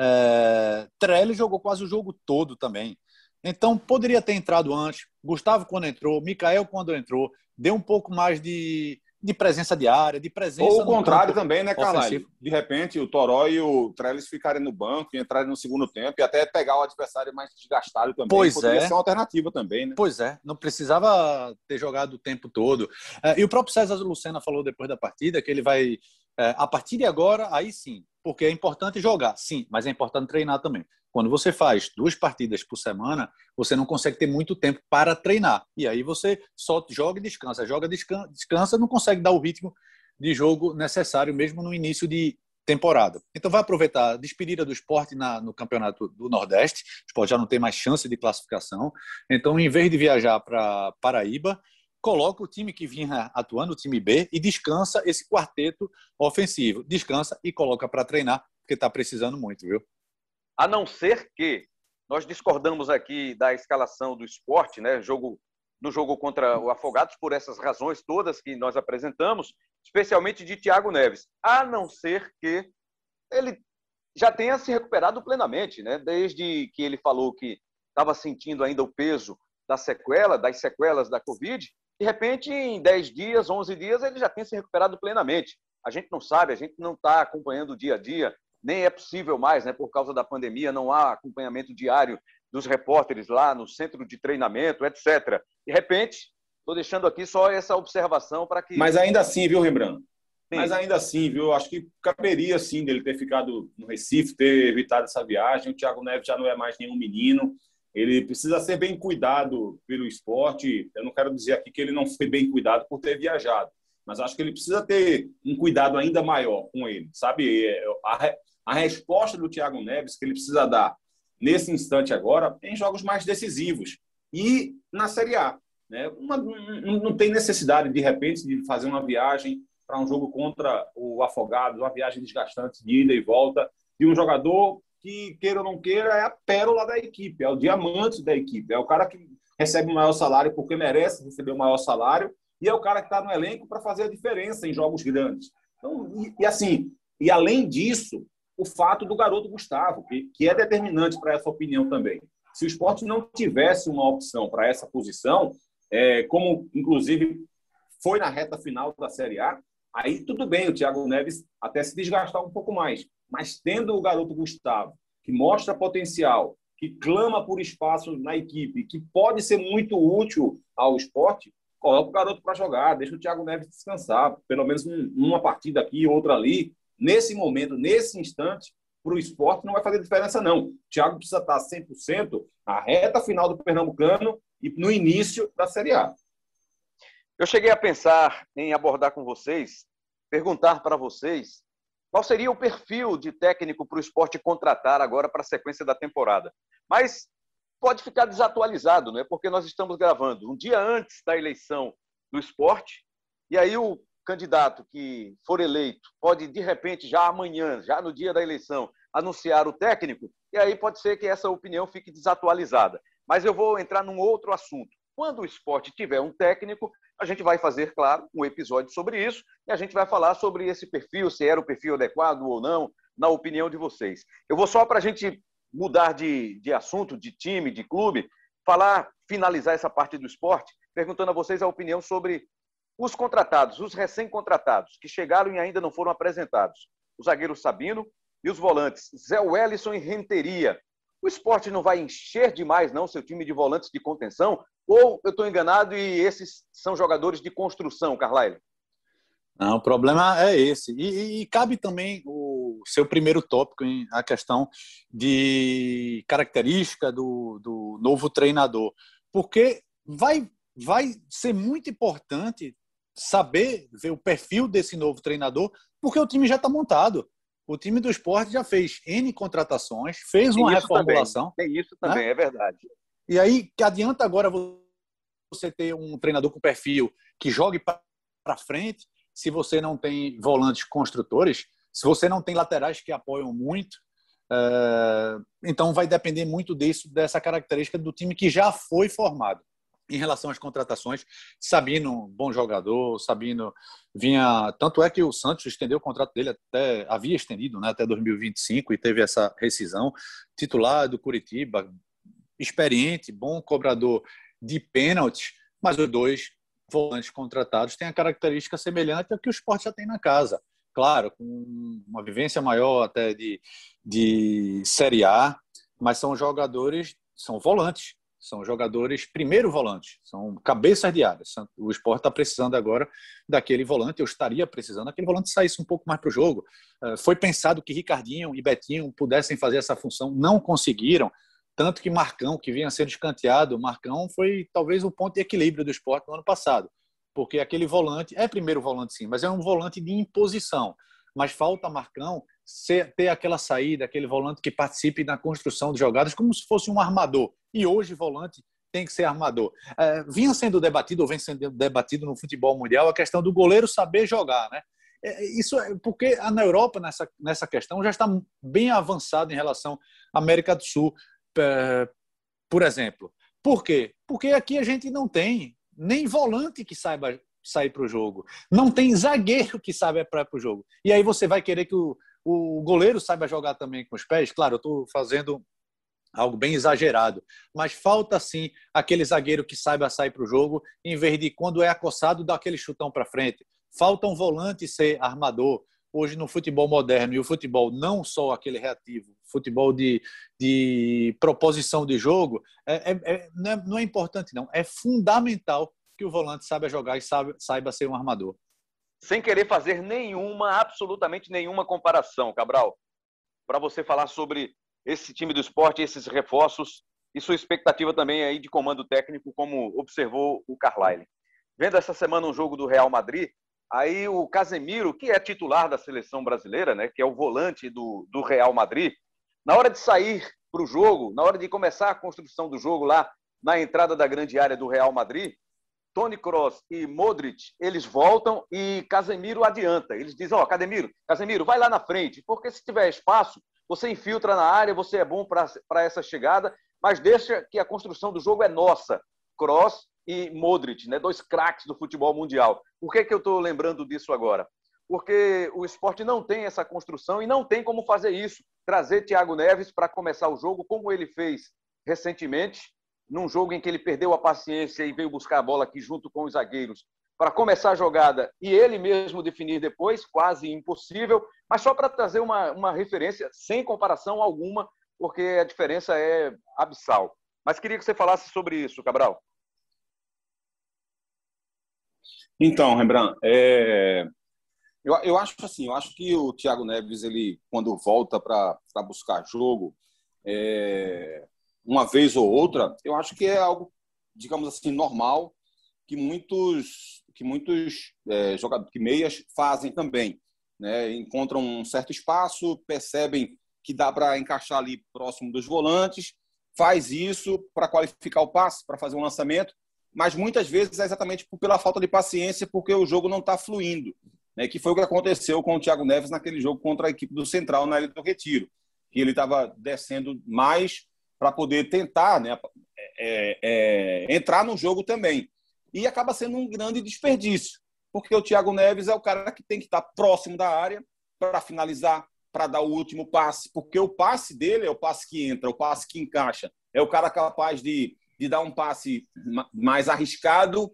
É, Trelli jogou quase o jogo todo também. Então poderia ter entrado antes. Gustavo quando entrou, Mikael quando entrou, deu um pouco mais de, de presença diária, de presença. Ou o contrário também, né, Carlyle? De repente, o Toró e o Trellis ficarem no banco e entrarem no segundo tempo e até pegar o adversário mais desgastado também. Pois Poderia é. ser uma alternativa também, né? Pois é, não precisava ter jogado o tempo todo. É, e o próprio César Lucena falou depois da partida que ele vai, é, a partir de agora, aí sim, porque é importante jogar, sim, mas é importante treinar também. Quando você faz duas partidas por semana, você não consegue ter muito tempo para treinar. E aí você só joga e descansa, joga, descansa, descansa não consegue dar o ritmo de jogo necessário, mesmo no início de temporada. Então vai aproveitar a despedida do esporte na, no campeonato do Nordeste, o esporte já não tem mais chance de classificação. Então, em vez de viajar para Paraíba, coloca o time que vinha atuando, o time B, e descansa esse quarteto ofensivo. Descansa e coloca para treinar, porque está precisando muito, viu? A não ser que nós discordamos aqui da escalação do esporte, né? Jogo do jogo contra o Afogados por essas razões todas que nós apresentamos, especialmente de Thiago Neves. A não ser que ele já tenha se recuperado plenamente, né? Desde que ele falou que estava sentindo ainda o peso da sequela, das sequelas da Covid, de repente, em 10 dias, 11 dias, ele já tem se recuperado plenamente. A gente não sabe, a gente não está acompanhando o dia a dia nem é possível mais, né, por causa da pandemia, não há acompanhamento diário dos repórteres lá no centro de treinamento, etc. De repente, estou deixando aqui só essa observação para que. Mas ainda assim, viu, Rembrandt? Sim. Mas ainda assim, viu? Acho que caberia sim dele ter ficado no Recife, ter evitado essa viagem. O Thiago Neves já não é mais nenhum menino. Ele precisa ser bem cuidado pelo esporte. Eu não quero dizer aqui que ele não foi bem cuidado por ter viajado, mas acho que ele precisa ter um cuidado ainda maior com ele, sabe? É, a, a resposta do Thiago Neves que ele precisa dar nesse instante agora em jogos mais decisivos e na Série A. Né? Uma, não, tem necessidade, de repente, de fazer uma viagem para um jogo contra o Afogados, uma viagem desgastante de ida e volta, de um jogador que, queira ou não queira, é a pérola da equipe, é o diamante da equipe, é o cara que recebe o maior salário porque merece receber o maior salário e é o cara que está no elenco para fazer a diferença em jogos grandes. Então, e, e, assim, e além disso, o fato do garoto Gustavo, que, que é determinante para essa opinião também. Se o esporte não tivesse uma opção para essa posição, é, como inclusive foi na reta final da Série A, aí tudo bem o Thiago Neves até se desgastar um pouco mais. Mas tendo o garoto Gustavo, que mostra potencial, que clama por espaço na equipe, que pode ser muito útil ao esporte, coloca o garoto para jogar, deixa o Thiago Neves descansar, pelo menos uma partida aqui, outra ali. Nesse momento, nesse instante, para o esporte não vai fazer diferença, não. O Thiago precisa estar 100% na reta final do Pernambucano e no início da Série A. Eu cheguei a pensar em abordar com vocês, perguntar para vocês qual seria o perfil de técnico para o esporte contratar agora para a sequência da temporada. Mas pode ficar desatualizado, não é? Porque nós estamos gravando um dia antes da eleição do esporte, e aí o candidato que for eleito pode, de repente, já amanhã, já no dia da eleição, anunciar o técnico, e aí pode ser que essa opinião fique desatualizada. Mas eu vou entrar num outro assunto. Quando o esporte tiver um técnico, a gente vai fazer, claro, um episódio sobre isso e a gente vai falar sobre esse perfil, se era o perfil adequado ou não, na opinião de vocês. Eu vou só para a gente mudar de, de assunto, de time, de clube, falar, finalizar essa parte do esporte, perguntando a vocês a opinião sobre os contratados, os recém-contratados, que chegaram e ainda não foram apresentados. O zagueiro Sabino e os volantes Zé Wellison e Renteria. O esporte não vai encher demais, não, seu time de volantes de contenção? Ou eu estou enganado e esses são jogadores de construção, Carlyle? Não, o problema é esse. E, e, e, cabe também o seu primeiro tópico, em, a questão de característica do, do novo treinador. Porque vai, vai ser muito importante saber ver o perfil desse novo treinador, porque o time já está montado. O time do esporte já fez N contratações, fez uma reformulação. Também. Tem isso também, né? é verdade. E aí, que adianta agora você ter um treinador com perfil que jogue para frente, se você não tem volantes construtores, se você não tem laterais que apoiam muito, é... então vai depender muito disso, dessa característica do time que já foi formado. Em relação às contratações, Sabino, bom jogador, Sabino vinha. Tanto é que o Santos estendeu o contrato dele até. havia estendido né, até 2025 e teve essa rescisão. Titular do Curitiba, experiente, bom cobrador de pênaltis, mas os dois volantes contratados têm a característica semelhante ao que o esporte já tem na casa. Claro, com uma vivência maior até de, de Série A, mas são jogadores, são volantes, são jogadores primeiro volante, são cabeças de área. O esporte está precisando agora daquele volante, eu estaria precisando daquele volante saísse um pouco mais para o jogo. Eh, foi pensado que Ricardinho e Betinho pudessem fazer essa função, não conseguiram. Tanto que Marcão, que vinha sendo escanteado, Marcão foi talvez o ponto de equilíbrio do esporte no ano passado. Porque aquele volante, é primeiro volante sim, mas é um volante de imposição. Mas falta Marcão ser, ter aquela saída, aquele volante que participe na construção de jogadas como se fosse um armador. E hoje volante tem que ser armador. É, vinha sendo debatido, ou vem sendo debatido no futebol mundial, a questão do goleiro saber jogar, né? É, isso é porque na Europa, nessa, nessa questão, já está bem avançado em relação à América do Sul. É, por exemplo. Por quê? Porque aqui a gente não tem nem volante que saiba sair para o jogo. Não tem zagueiro que saiba para o jogo. E aí você vai querer que o, o goleiro saiba jogar também com os pés? Claro, eu estou fazendo algo bem exagerado. Mas falta sim aquele zagueiro que saiba sair para o jogo, em vez de quando é acossado dar aquele chutão para frente. Falta um volante ser armador. hoje no futebol moderno e o futebol não só aquele reativo, futebol de, de proposição de jogo, é, é, é, não, é, não, é, importante, não. É fundamental que o volante saiba jogar e saiba, saiba ser um armador. Sem querer fazer nenhuma, absolutamente nenhuma comparação, Cabral, para você falar sobre esse time do esporte, esses reforços e sua expectativa também aí de comando técnico, como observou o Carlyle. Vendo essa semana um jogo do Real Madrid, aí o Casemiro, que é titular da seleção brasileira, né, que é o volante do, do Real Madrid, na hora de sair para o jogo, na hora de começar a construção do jogo lá na entrada da grande área do Real Madrid, Tony Kroos e Modric, eles voltam e Casemiro adianta. Eles dizem, ó, oh, Casemiro, Casemiro, vai lá na frente, porque se tiver espaço, você infiltra na área, você é bom para essa chegada, mas deixa que a construção do jogo é nossa. Kroos e Modric, né? dois craques do futebol mundial. Por que, que eu estou lembrando disso agora? Porque o esporte não tem essa construção e não tem como fazer isso. Trazer Thiago Neves para começar o jogo, como ele fez recentemente, num jogo em que ele perdeu a paciência e veio buscar a bola aqui junto com os zagueiros para começar a jogada e ele mesmo definir depois, quase impossível, mas só para trazer uma, uma referência sem comparação alguma, porque a diferença é abissal. Mas queria que você falasse sobre isso, Cabral. Então, Rembrandt, é... eu, eu acho assim, eu acho que o Thiago Neves, ele quando volta para buscar jogo, é... uma vez ou outra, eu acho que é algo, digamos assim, normal que muitos que muitos é, jogadores, que meias fazem também, né? Encontram um certo espaço, percebem que dá para encaixar ali próximo dos volantes, faz isso para qualificar o passe, para fazer um lançamento mas muitas vezes é exatamente pela falta de paciência, porque o jogo não está fluindo. Né? Que foi o que aconteceu com o Thiago Neves naquele jogo contra a equipe do Central na Ilha do Retiro, que ele estava descendo mais para poder tentar né, é, é, entrar no jogo também. E acaba sendo um grande desperdício, porque o Thiago Neves é o cara que tem que estar tá próximo da área para finalizar, para dar o último passe, porque o passe dele é o passe que entra, o passe que encaixa. É o cara capaz de de dar um passe mais arriscado,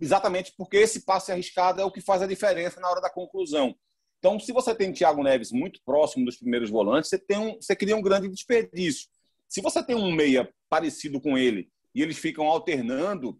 exatamente porque esse passe arriscado é o que faz a diferença na hora da conclusão. Então, se você tem Thiago Neves muito próximo dos primeiros volantes, você, tem um, você cria um grande desperdício. Se você tem um meia parecido com ele e eles ficam alternando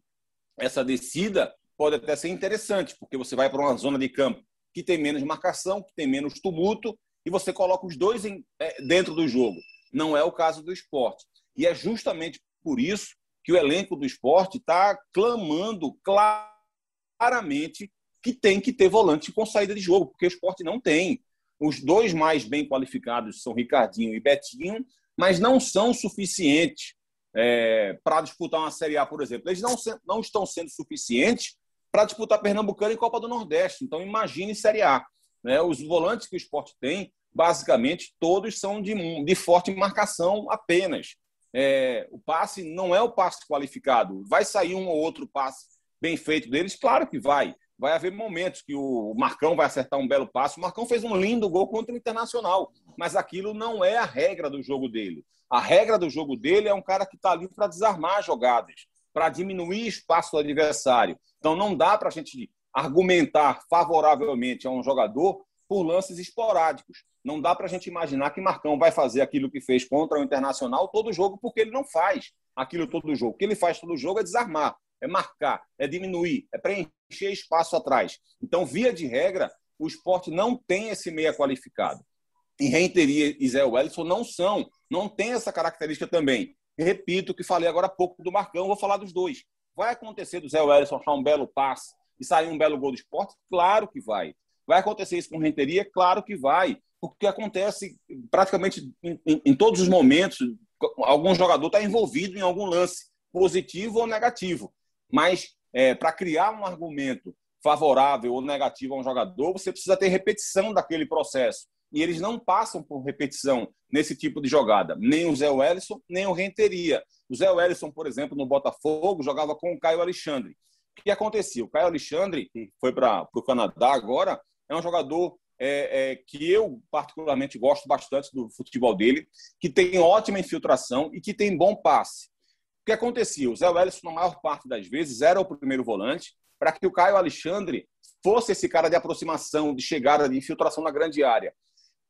essa descida, pode até ser interessante, porque você vai para uma zona de campo que tem menos marcação, que tem menos tumulto, e você coloca os dois em, é, dentro do jogo. Não é o caso do esporte. E é justamente por isso que o elenco do esporte está clamando claramente que tem que ter volante com saída de jogo, porque o esporte não tem. Os dois mais bem qualificados são Ricardinho e Betinho, mas não são suficientes é, para disputar uma Série A, por exemplo. Eles não, não estão sendo suficientes para disputar Pernambucano e Copa do Nordeste. Então, imagine Série A. Né? Os volantes que o esporte tem, basicamente, todos são de, de forte marcação apenas é, o passe não é o passe qualificado. Vai sair um ou outro passe bem feito deles? Claro que vai. Vai haver momentos que o Marcão vai acertar um belo passe. O Marcão fez um lindo gol contra o Internacional, mas aquilo não é a regra do jogo dele. A regra do jogo dele é um cara que está ali para desarmar jogadas, para diminuir espaço do adversário. Então não dá para a gente argumentar favoravelmente a um jogador por lances esporádicos. Não dá para a gente imaginar que Marcão vai fazer aquilo que fez contra o Internacional todo jogo, porque ele não faz aquilo todo jogo. O que ele faz todo jogo é desarmar, é marcar, é diminuir, é preencher espaço atrás. Então, via de regra, o esporte não tem esse meia qualificado. E Renteria e Zé Wellison não são, não tem essa característica também. Repito o que falei agora há pouco do Marcão, vou falar dos dois. Vai acontecer do Zé Wellison achar um belo passe e sair um belo gol do esporte? Claro que vai. Vai acontecer isso com Renteria? Claro que vai porque acontece praticamente em, em, em todos os momentos. Algum jogador está envolvido em algum lance, positivo ou negativo. Mas é, para criar um argumento favorável ou negativo a um jogador, você precisa ter repetição daquele processo. E eles não passam por repetição nesse tipo de jogada. Nem o Zé Wellison, nem o Renteria. O Zé Wellison, por exemplo, no Botafogo, jogava com o Caio Alexandre. O que acontecia? O Caio Alexandre, que foi para o Canadá agora, é um jogador é, é, que eu particularmente gosto bastante do futebol dele, que tem ótima infiltração e que tem bom passe. O que acontecia? O Zé Wellison, na maior parte das vezes, era o primeiro volante, para que o Caio Alexandre fosse esse cara de aproximação, de chegada, de infiltração na grande área.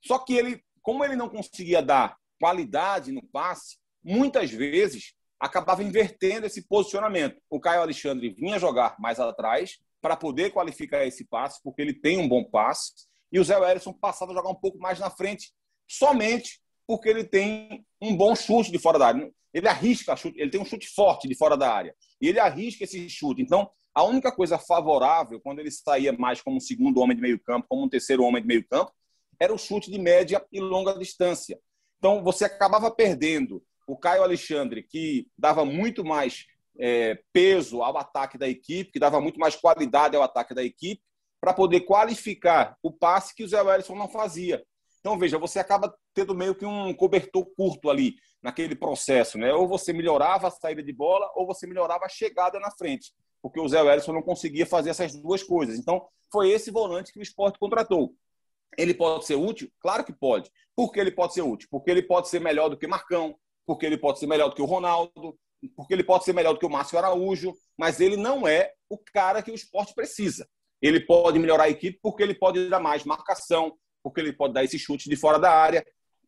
Só que ele, como ele não conseguia dar qualidade no passe, muitas vezes acabava invertendo esse posicionamento. O Caio Alexandre vinha jogar mais atrás para poder qualificar esse passe, porque ele tem um bom passe, e o Zé Wellison passava a jogar um pouco mais na frente, somente porque ele tem um bom chute de fora da área. Ele arrisca chute, ele tem um chute forte de fora da área. E ele arrisca esse chute. Então, a única coisa favorável, quando ele saía mais como um segundo homem de meio campo, como um terceiro homem de meio campo, era o chute de média e longa distância. Então, você acabava perdendo o Caio Alexandre, que dava muito mais é, peso ao ataque da equipe, que dava muito mais qualidade ao ataque da equipe, para poder qualificar o passe que o Zé Wellison não fazia. Então, veja, você acaba tendo meio que um cobertor curto ali naquele processo, né? Ou você melhorava a saída de bola, ou você melhorava a chegada na frente, porque o Zé Wellison não conseguia fazer essas duas coisas. Então, foi esse volante que o esporte contratou. Ele pode ser útil? Claro que pode. Por que ele pode ser útil? Porque ele pode ser melhor do que Marcão, porque ele pode ser melhor do que o Ronaldo, porque ele pode ser melhor do que o Márcio Araújo, mas ele não é o cara que o esporte precisa. Ele pode melhorar a equipe porque ele pode dar mais marcação, porque ele pode dar esse chute de fora da área,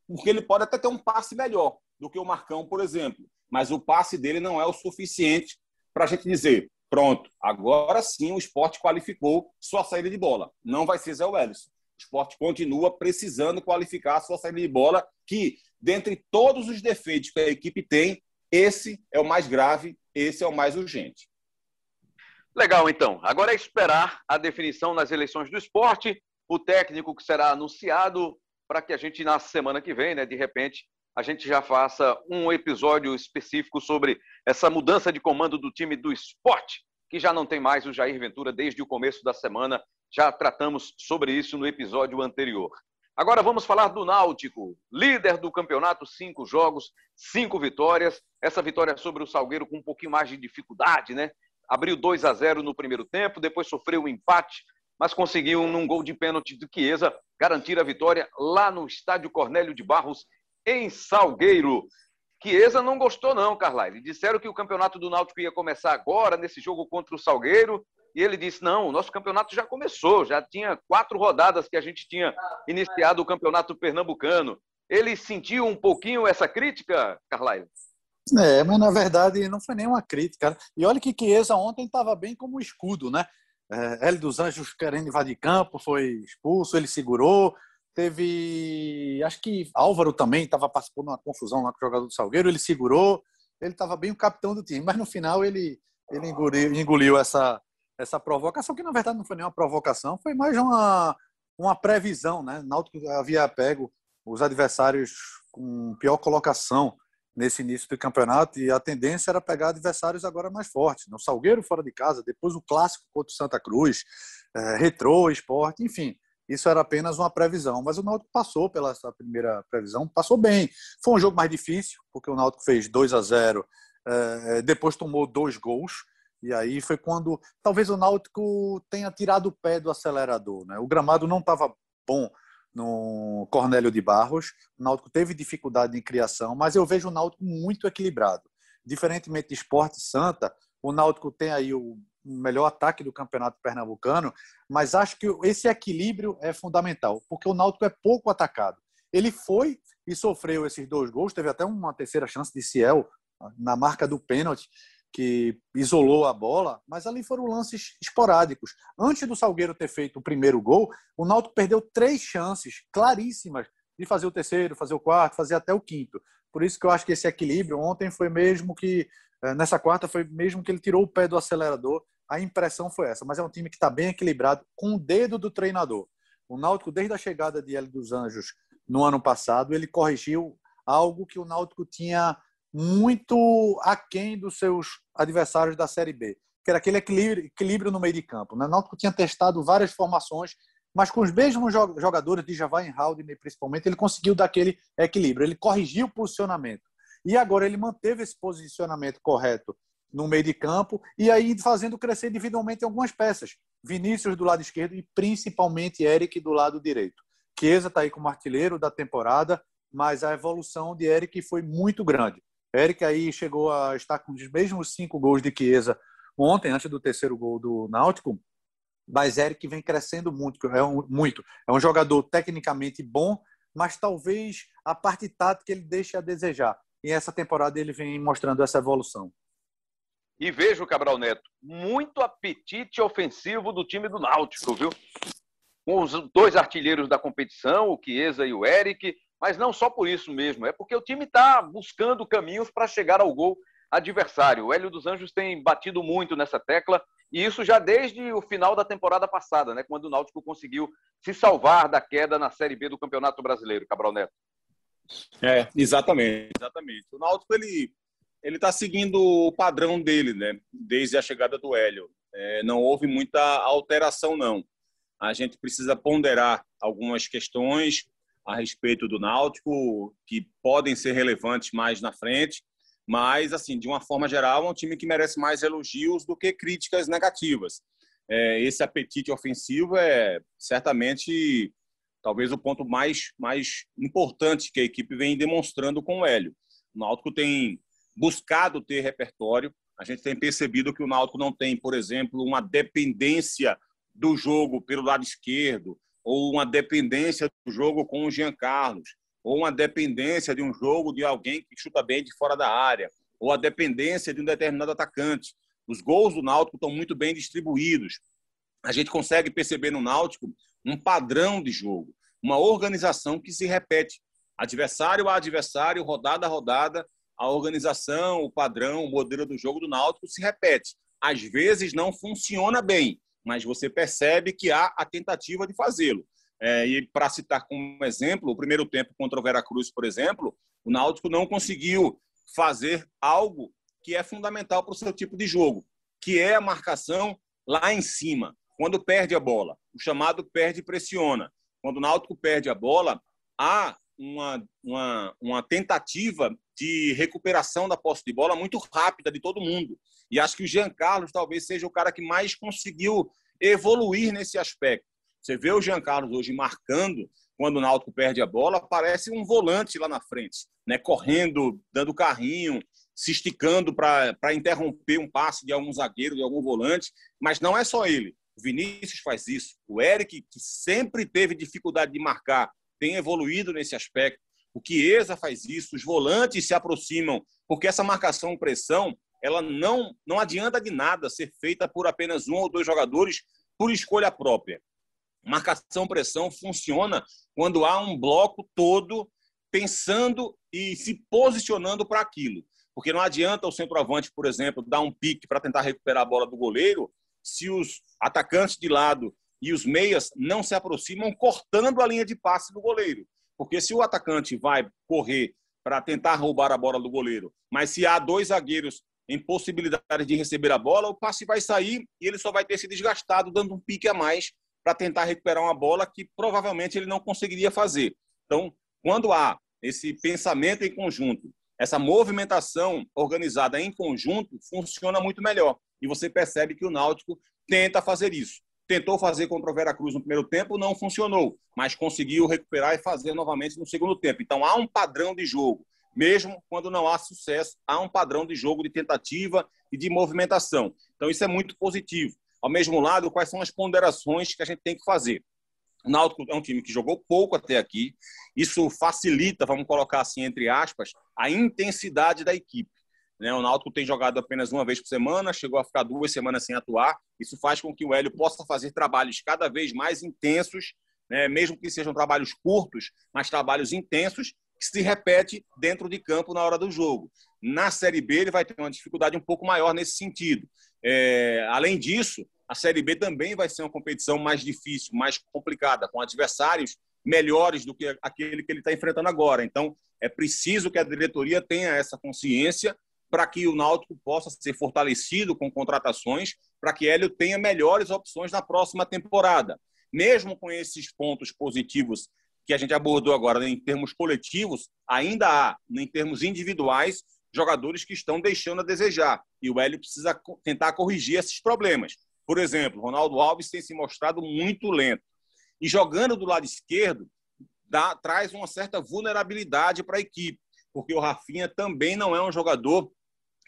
porque ele pode até ter um passe melhor do que o Marcão, por exemplo. Mas o passe dele não é o suficiente para a gente dizer, pronto, agora sim o esporte qualificou sua saída de bola. Não vai ser Zé Wellison. O esporte continua precisando qualificar a sua saída de bola, que, dentre todos os defeitos que a equipe tem, esse é o mais grave, esse é o mais urgente. Legal, então. Agora é esperar a definição nas eleições do esporte o técnico que será anunciado para que a gente, na semana que vem, né, de repente, a gente já faça um episódio específico sobre essa mudança de comando do time do esporte, que já não tem mais o Jair Ventura desde o começo da semana. Já tratamos sobre isso no episódio anterior. Agora vamos falar do Náutico, líder do campeonato, cinco jogos, cinco vitórias. Essa vitória sobre o Salgueiro com um pouquinho mais de dificuldade, né? Abriu 2 a 0 no primeiro tempo, depois sofreu um empate mas conseguiu, num gol de pênalti do Chiesa, garantir a vitória lá no estádio Cornélio de Barros, em Salgueiro. Chiesa não gostou, não, Carlyle. Disseram que o campeonato do Náutico ia começar agora, nesse jogo contra o Salgueiro, e ele disse: não, o nosso campeonato já começou, já tinha quatro rodadas que a gente tinha iniciado o campeonato pernambucano. Ele sentiu um pouquinho essa crítica, Carlyle? É, mas na verdade não foi nenhuma crítica. E olha que Chiesa ontem estava bem como escudo, né? É, dos Anjos querendo invadir campo, foi expulso, ele segurou. Teve, acho que Álvaro também estava participando de uma confusão lá com o jogador do Salgueiro, ele segurou, ele estava bem o capitão do time, mas no final ele, ele engoliu, engoliu essa, essa provocação, que na verdade não foi nenhuma provocação, foi mais uma, uma previsão, né? Náutico havia pego os adversários com pior colocação nesse início do campeonato e a tendência era pegar adversários agora mais fortes. No? Salgueiro fora de casa, depois o clássico contra o Santa Cruz, é, Retrô, Esporte, enfim. Isso era apenas uma previsão, mas o Náutico passou pela primeira previsão, passou bem. Foi um jogo mais difícil, porque o Náutico fez 2 a 0, é, depois tomou dois gols, e aí foi quando talvez o Náutico tenha tirado o pé do acelerador. Né? O gramado não estava bom no Cornélio de Barros. O Náutico teve dificuldade em criação, mas eu vejo o Náutico muito equilibrado. Diferentemente de Esporte Santa, o Náutico tem aí o melhor ataque do campeonato pernambucano, mas acho que esse equilíbrio é fundamental, porque o Náutico é pouco atacado. Ele foi e sofreu esses dois gols, teve até uma terceira chance de Ciel na marca do pênalti, que isolou a bola, mas ali foram lances esporádicos. Antes do Salgueiro ter feito o primeiro gol, o Náutico perdeu três chances claríssimas de fazer o terceiro, fazer o quarto, fazer até o quinto. Por isso que eu acho que esse equilíbrio ontem foi mesmo que eh, nessa quarta foi mesmo que ele tirou o pé do acelerador. A impressão foi essa, mas é um time que está bem equilibrado com o dedo do treinador. O Náutico desde a chegada de Hélio dos Anjos no ano passado, ele corrigiu algo que o Náutico tinha muito aquém dos seus adversários da Série B, que era aquele equilíbrio, no meio de campo. Né? O Náutico tinha testado várias formações, mas com os mesmos jogadores de Javain Haldane, principalmente, ele conseguiu dar aquele equilíbrio. Ele corrigiu o posicionamento. E agora ele manteve esse posicionamento correto no meio de campo e aí fazendo crescer individualmente algumas peças. Vinícius do lado esquerdo e principalmente Eric do lado direito. Chiesa está aí como artilheiro da temporada, mas a evolução de Eric foi muito grande. Eric aí chegou a estar com os mesmos cinco gols de Chiesa ontem, antes do terceiro gol do Náutico. mas Eric vem crescendo muito, é um, muito. É um jogador tecnicamente bom, mas talvez a parte tática ele deixe a desejar. E essa temporada ele vem mostrando essa evolução. E vejo, Cabral Neto, muito apetite ofensivo do time do Náutico, viu? Com os dois artilheiros da competição, o Chiesa e o Eric, mas não só por isso mesmo, é porque o time está buscando caminhos para chegar ao gol adversário. O Hélio dos Anjos tem batido muito nessa tecla, e isso já desde o final da temporada passada, né, quando o Náutico conseguiu se salvar da queda na Série B do Campeonato Brasileiro, Cabral Neto. É, exatamente, exatamente. O Náutico ele ele está seguindo o padrão dele, né? Desde a chegada do Hélio. É, não houve muita alteração, não. A gente precisa ponderar algumas questões a respeito do Náutico que podem ser relevantes mais na frente, mas, assim, de uma forma geral, é um time que merece mais elogios do que críticas negativas. É, esse apetite ofensivo é certamente talvez o ponto mais, mais importante que a equipe vem demonstrando com o Hélio. O Náutico tem buscado ter repertório. A gente tem percebido que o Náutico não tem, por exemplo, uma dependência do jogo pelo lado esquerdo, ou uma dependência do jogo com o Jean Carlos, ou uma dependência de um jogo de alguém que chuta bem de fora da área, ou a dependência de um determinado atacante. Os gols do Náutico estão muito bem distribuídos. A gente consegue perceber no Náutico um padrão de jogo, uma organização que se repete, adversário a adversário, rodada a rodada, a organização, o padrão, o modelo do jogo do Náutico se repete. Às vezes não funciona bem, mas você percebe que há a tentativa de fazê-lo. É, e para citar como exemplo, o primeiro tempo contra o Veracruz, por exemplo, o Náutico não conseguiu fazer algo que é fundamental para o seu tipo de jogo, que é a marcação lá em cima, quando perde a bola. O chamado perde pressiona. Quando o Náutico perde a bola, há uma, uma, uma tentativa de recuperação da posse de bola muito rápida de todo mundo. E acho que o Jean Carlos talvez seja o cara que mais conseguiu evoluir nesse aspecto. Você vê o Jean Carlos hoje marcando quando o Náutico perde a bola, parece um volante lá na frente, né? correndo, dando carrinho, se esticando para interromper um passe de algum zagueiro, de algum volante, mas não é só ele. O Vinícius faz isso. O Eric, que sempre teve dificuldade de marcar, tem evoluído nesse aspecto. O Chiesa faz isso, os volantes se aproximam, porque essa marcação-pressão, ela não, não adianta de nada ser feita por apenas um ou dois jogadores por escolha própria. Marcação-pressão funciona quando há um bloco todo pensando e se posicionando para aquilo. Porque não adianta o centroavante, por exemplo, dar um pique para tentar recuperar a bola do goleiro se os atacantes de lado e os meias não se aproximam cortando a linha de passe do goleiro. Porque se o atacante vai correr para tentar roubar a bola do goleiro, mas se há dois zagueiros em possibilidade de receber a bola, o passe vai sair e ele só vai ter se desgastado dando um pique a mais para tentar recuperar uma bola que provavelmente ele não conseguiria fazer. Então, quando há esse pensamento em conjunto, essa movimentação organizada em conjunto, funciona muito melhor. E você percebe que o Náutico tenta fazer isso tentou fazer contra o Veracruz no primeiro tempo, não funcionou, mas conseguiu recuperar e fazer novamente no segundo tempo. Então há um padrão de jogo, mesmo quando não há sucesso, há um padrão de jogo de tentativa e de movimentação. Então isso é muito positivo. Ao mesmo lado, quais são as ponderações que a gente tem que fazer? O Náutico é um time que jogou pouco até aqui. Isso facilita, vamos colocar assim entre aspas, a intensidade da equipe. Né? O Náutico tem jogado apenas uma vez por semana, chegou a ficar duas semanas sem atuar. Isso faz com que o Hélio possa fazer trabalhos cada vez mais intensos, né? mesmo que sejam trabalhos curtos, mas trabalhos intensos, que se repete dentro de campo na hora do jogo. Na Série B, ele vai ter uma dificuldade um pouco maior nesse sentido. É, além disso, a Série B também vai ser uma competição mais difícil, mais complicada, com adversários melhores do que aquele que ele está enfrentando agora. Então, é preciso que a diretoria tenha essa consciência para que o Náutico possa ser fortalecido com contratações, para que Hélio tenha melhores opções na próxima temporada. Mesmo com esses pontos positivos que a gente abordou agora em termos coletivos, ainda há, em termos individuais, jogadores que estão deixando a desejar. E o Hélio precisa tentar corrigir esses problemas. Por exemplo, Ronaldo Alves tem se mostrado muito lento. E jogando do lado esquerdo, dá, traz uma certa vulnerabilidade para a equipe, porque o Rafinha também não é um jogador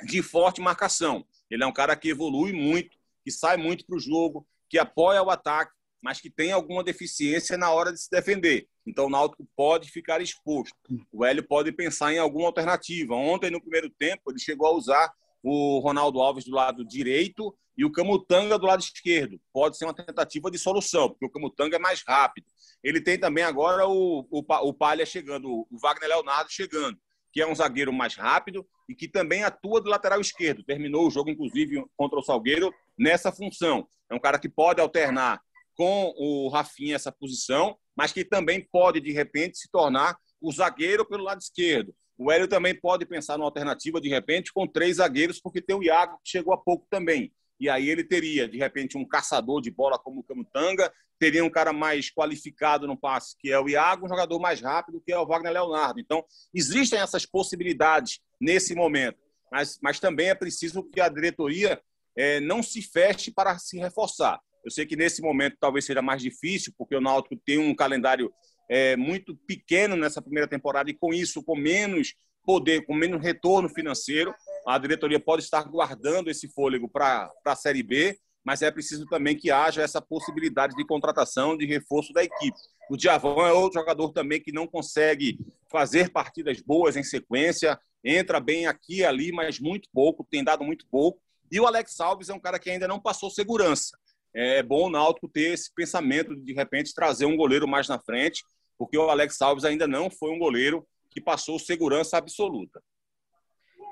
de forte marcação. Ele é um cara que evolui muito, que sai muito para o jogo, que apoia o ataque, mas que tem alguma deficiência na hora de se defender. Então o Náutico pode ficar exposto. O Hélio pode pensar em alguma alternativa. Ontem, no primeiro tempo, ele chegou a usar o Ronaldo Alves do lado direito e o Camutanga do lado esquerdo. Pode ser uma tentativa de solução, porque o Camutanga é mais rápido. Ele tem também agora o, o, o Palha chegando, o Wagner Leonardo chegando, que é um zagueiro mais rápido e que também atua do lateral esquerdo. Terminou o jogo, inclusive, contra o Salgueiro nessa função. É um cara que pode alternar com o Rafinha essa posição, mas que também pode, de repente, se tornar o zagueiro pelo lado esquerdo. O Hélio também pode pensar numa alternativa, de repente, com três zagueiros, porque tem o Iago, que chegou há pouco também. E aí ele teria, de repente, um caçador de bola como o Camutanga, teria um cara mais qualificado no passe, que é o Iago, um jogador mais rápido, que é o Wagner Leonardo. Então, existem essas possibilidades nesse momento. Mas, mas também é preciso que a diretoria é, não se feche para se reforçar. Eu sei que nesse momento talvez seja mais difícil, porque o Náutico tem um calendário é, muito pequeno nessa primeira temporada e com isso, com menos poder, com menos retorno financeiro, a diretoria pode estar guardando esse fôlego para a Série B, mas é preciso também que haja essa possibilidade de contratação, de reforço da equipe. O Diavão é outro jogador também que não consegue fazer partidas boas em sequência, entra bem aqui e ali, mas muito pouco, tem dado muito pouco. E o Alex Alves é um cara que ainda não passou segurança é bom o Náutico ter esse pensamento de, de repente, trazer um goleiro mais na frente, porque o Alex Alves ainda não foi um goleiro que passou segurança absoluta.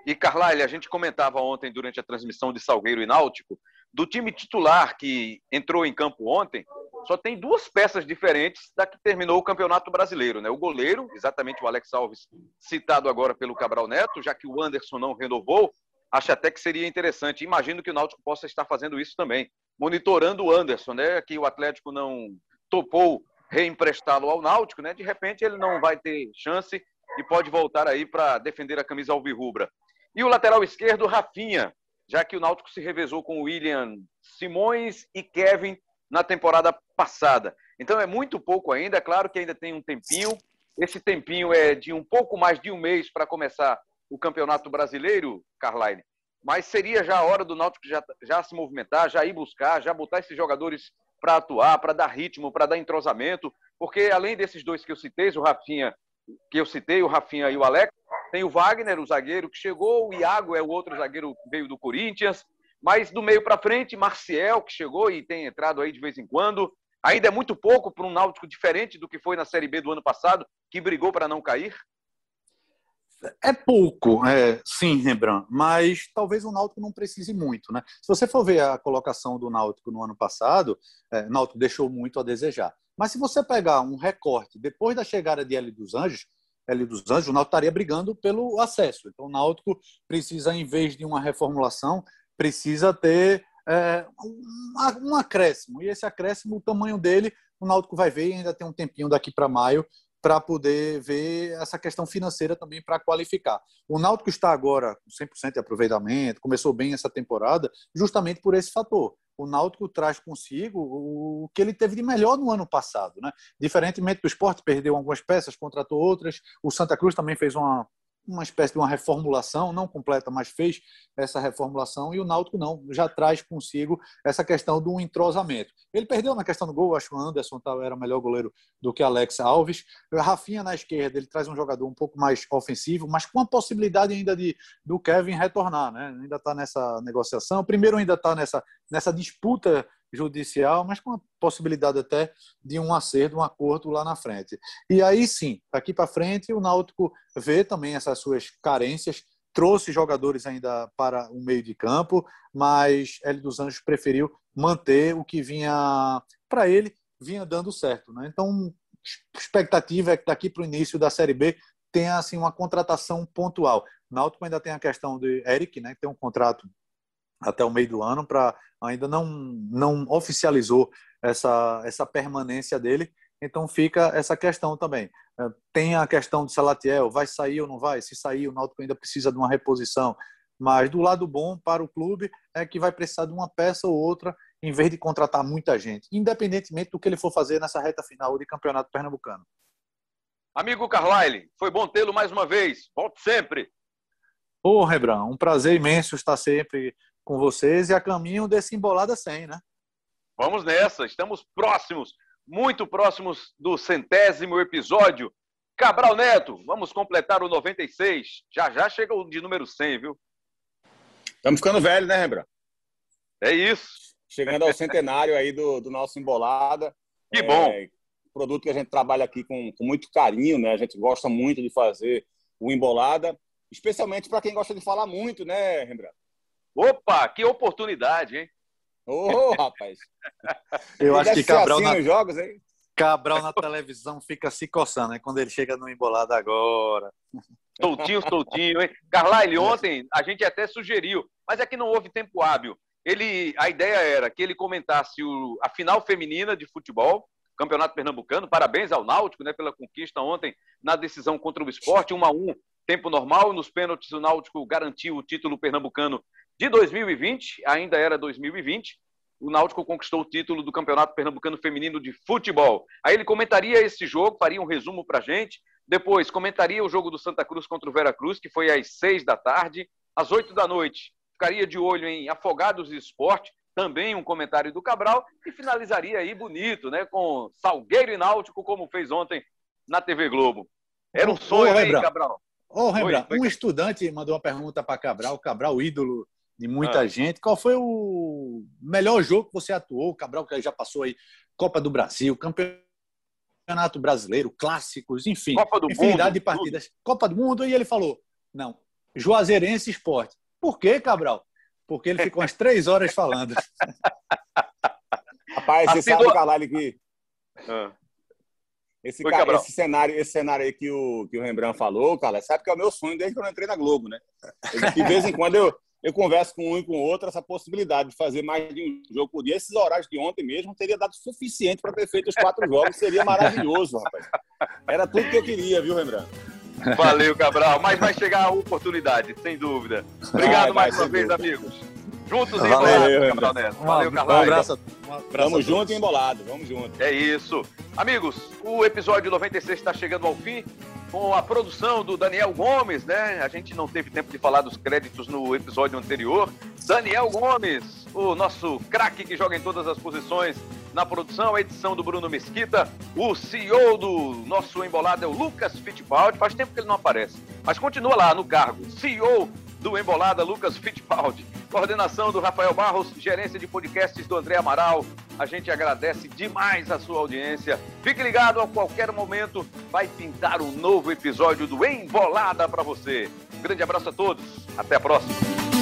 E, Carlyle, a gente comentava ontem, durante a transmissão de Salgueiro e Náutico, do time titular que entrou em campo ontem, só tem duas peças diferentes da que terminou o Campeonato Brasileiro. Né? O goleiro, exatamente o Alex Alves, citado agora pelo Cabral Neto, já que o Anderson não renovou, acho até que seria interessante. Imagino que o Náutico possa estar fazendo isso também monitorando o Anderson, né? Que o Atlético não topou reemprestá-lo ao Náutico, né? De repente ele não vai ter chance e pode voltar aí para defender a camisa alvirrubra. E o lateral esquerdo, Rafinha, já que o Náutico se revezou com William Simões e Kevin na temporada passada. Então é muito pouco ainda, é claro que ainda tem um tempinho. Esse tempinho é de um pouco mais de um mês para começar o Campeonato Brasileiro, Carline. Mas seria já a hora do Náutico já, já se movimentar, já ir buscar, já botar esses jogadores para atuar, para dar ritmo, para dar entrosamento, porque além desses dois que eu citei, o Rafinha, que eu citei, o Rafinha e o Alex, tem o Wagner, o zagueiro que chegou, o Iago é o outro zagueiro que veio do Corinthians, mas do meio para frente, Marcial, que chegou e tem entrado aí de vez em quando. Ainda é muito pouco para um Náutico diferente do que foi na Série B do ano passado, que brigou para não cair? É pouco, é, sim, Rembrandt, mas talvez o Náutico não precise muito. Né? Se você for ver a colocação do Náutico no ano passado, é, o Náutico deixou muito a desejar. Mas se você pegar um recorte depois da chegada de L dos Anjos, L dos Anjos, o Náutico estaria brigando pelo acesso. Então o Náutico precisa, em vez de uma reformulação, precisa ter é, um, um acréscimo. E esse acréscimo, o tamanho dele, o Náutico vai ver e ainda tem um tempinho daqui para maio para poder ver essa questão financeira também para qualificar. O Náutico está agora com 100% de aproveitamento, começou bem essa temporada, justamente por esse fator. O Náutico traz consigo o que ele teve de melhor no ano passado. Né? Diferentemente do esporte, perdeu algumas peças, contratou outras. O Santa Cruz também fez uma uma espécie de uma reformulação, não completa, mas fez essa reformulação, e o Náutico não, já traz consigo essa questão do entrosamento. Ele perdeu na questão do gol, acho que o Anderson era melhor goleiro do que Alex Alves. Rafinha na esquerda, ele traz um jogador um pouco mais ofensivo, mas com a possibilidade ainda de do Kevin retornar, né? Ainda está nessa negociação. Primeiro ainda está nessa, nessa disputa judicial, mas com a possibilidade até de um acerto, um acordo lá na frente. E aí sim, daqui para frente, o Náutico vê também essas suas carências, trouxe jogadores ainda para o meio de campo, mas Hélio dos Anjos preferiu manter o que vinha para ele, vinha dando certo. Né? Então, expectativa é que daqui para o início da Série B tenha assim, uma contratação pontual. O Náutico ainda tem a questão de Eric, né, que tem um contrato até o meio do ano, para ainda não, não oficializou essa, essa permanência dele. Então fica essa questão também. É, tem a questão de Salatiel, vai sair ou não vai? Se sair, o Náutico ainda precisa de uma reposição. Mas do lado bom para o clube é que vai precisar de uma peça ou outra em vez de contratar muita gente, independentemente do que ele for fazer nessa reta final de campeonato pernambucano. Amigo Carlyle, foi bom tê-lo mais uma vez. Volte sempre. Ô, Rebran, um prazer imenso estar sempre com vocês e a caminho desse embolada 100, né? Vamos nessa, estamos próximos, muito próximos do centésimo episódio. Cabral Neto, vamos completar o 96. Já já chega o de número 100, viu? Estamos ficando velhos, né, Rembrandt? É isso. Chegando ao centenário aí do, do nosso Embolada. Que bom. É, produto que a gente trabalha aqui com, com muito carinho, né? A gente gosta muito de fazer o Embolada, especialmente para quem gosta de falar muito, né, Rembrandt? Opa, que oportunidade, hein? Ô, oh, rapaz. (laughs) Eu acho que Cabral assim na... jogos, hein? Cabral na televisão fica se coçando, né? Quando ele chega no embolado agora. Soltinho, soltinho, hein? Carlyle, ontem a gente até sugeriu, mas é que não houve tempo hábil. Ele, a ideia era que ele comentasse o, a final feminina de futebol, Campeonato Pernambucano. Parabéns ao Náutico, né, pela conquista ontem na decisão contra o Esporte, 1 a 1 tempo normal. Nos pênaltis, o Náutico garantiu o título pernambucano de 2020, ainda era 2020 o Náutico conquistou o título do Campeonato Pernambucano Feminino de Futebol. Aí ele comentaria esse jogo, faria um resumo para gente. Depois, comentaria o jogo do Santa Cruz contra o Vera Cruz, que foi às seis da tarde. Às oito da noite, ficaria de olho em Afogados e Esporte, também um comentário do Cabral. E finalizaria aí bonito, né? Com Salgueiro e Náutico, como fez ontem na TV Globo. Era um sonho, Ô, hein, Cabral? Ô, Rembrandt, um estudante mandou uma pergunta para Cabral, Cabral, ídolo de muita ah. gente. Qual foi o melhor jogo que você atuou? Cabral que já passou aí Copa do Brasil, Campeonato Brasileiro, clássicos, enfim, Copa do infinidade mundo, de partidas. Tudo. Copa do Mundo e ele falou: "Não, Juazeirense Esporte". Por quê, Cabral? Porque ele ficou umas três horas falando. (laughs) Rapaz, você sabe, Carlalho, que ah. Esse, cara, esse, cenário, esse cenário aí que o, que o Rembrandt falou, cara, sabe que é o meu sonho desde que eu entrei na Globo, né? De vez em quando eu, eu converso com um e com o outro essa possibilidade de fazer mais de um jogo por dia. Esses horários de ontem mesmo teria dado suficiente para ter feito os quatro (laughs) jogos, seria maravilhoso, rapaz. Era tudo que eu queria, viu, Rembrandt? Valeu, Cabral. Mas vai chegar a oportunidade, sem dúvida. Obrigado vai, mais vai, uma vez, dúvida. amigos. Juntos e Valeu, Cabral Neto. Valeu. Um abraço. Um abraço vamos junto e embolado. Vamos junto. É isso. Amigos, o episódio 96 está chegando ao fim com a produção do Daniel Gomes, né? A gente não teve tempo de falar dos créditos no episódio anterior. Daniel Gomes, o nosso craque que joga em todas as posições na produção, a edição do Bruno Mesquita, o CEO do nosso embolado é o Lucas Fittipaldi, faz tempo que ele não aparece, mas continua lá no cargo, CEO do Embolada, Lucas Fittipaldi. Coordenação do Rafael Barros, gerência de podcasts do André Amaral. A gente agradece demais a sua audiência. Fique ligado, a qualquer momento vai pintar um novo episódio do Embolada para você. Grande abraço a todos. Até a próxima.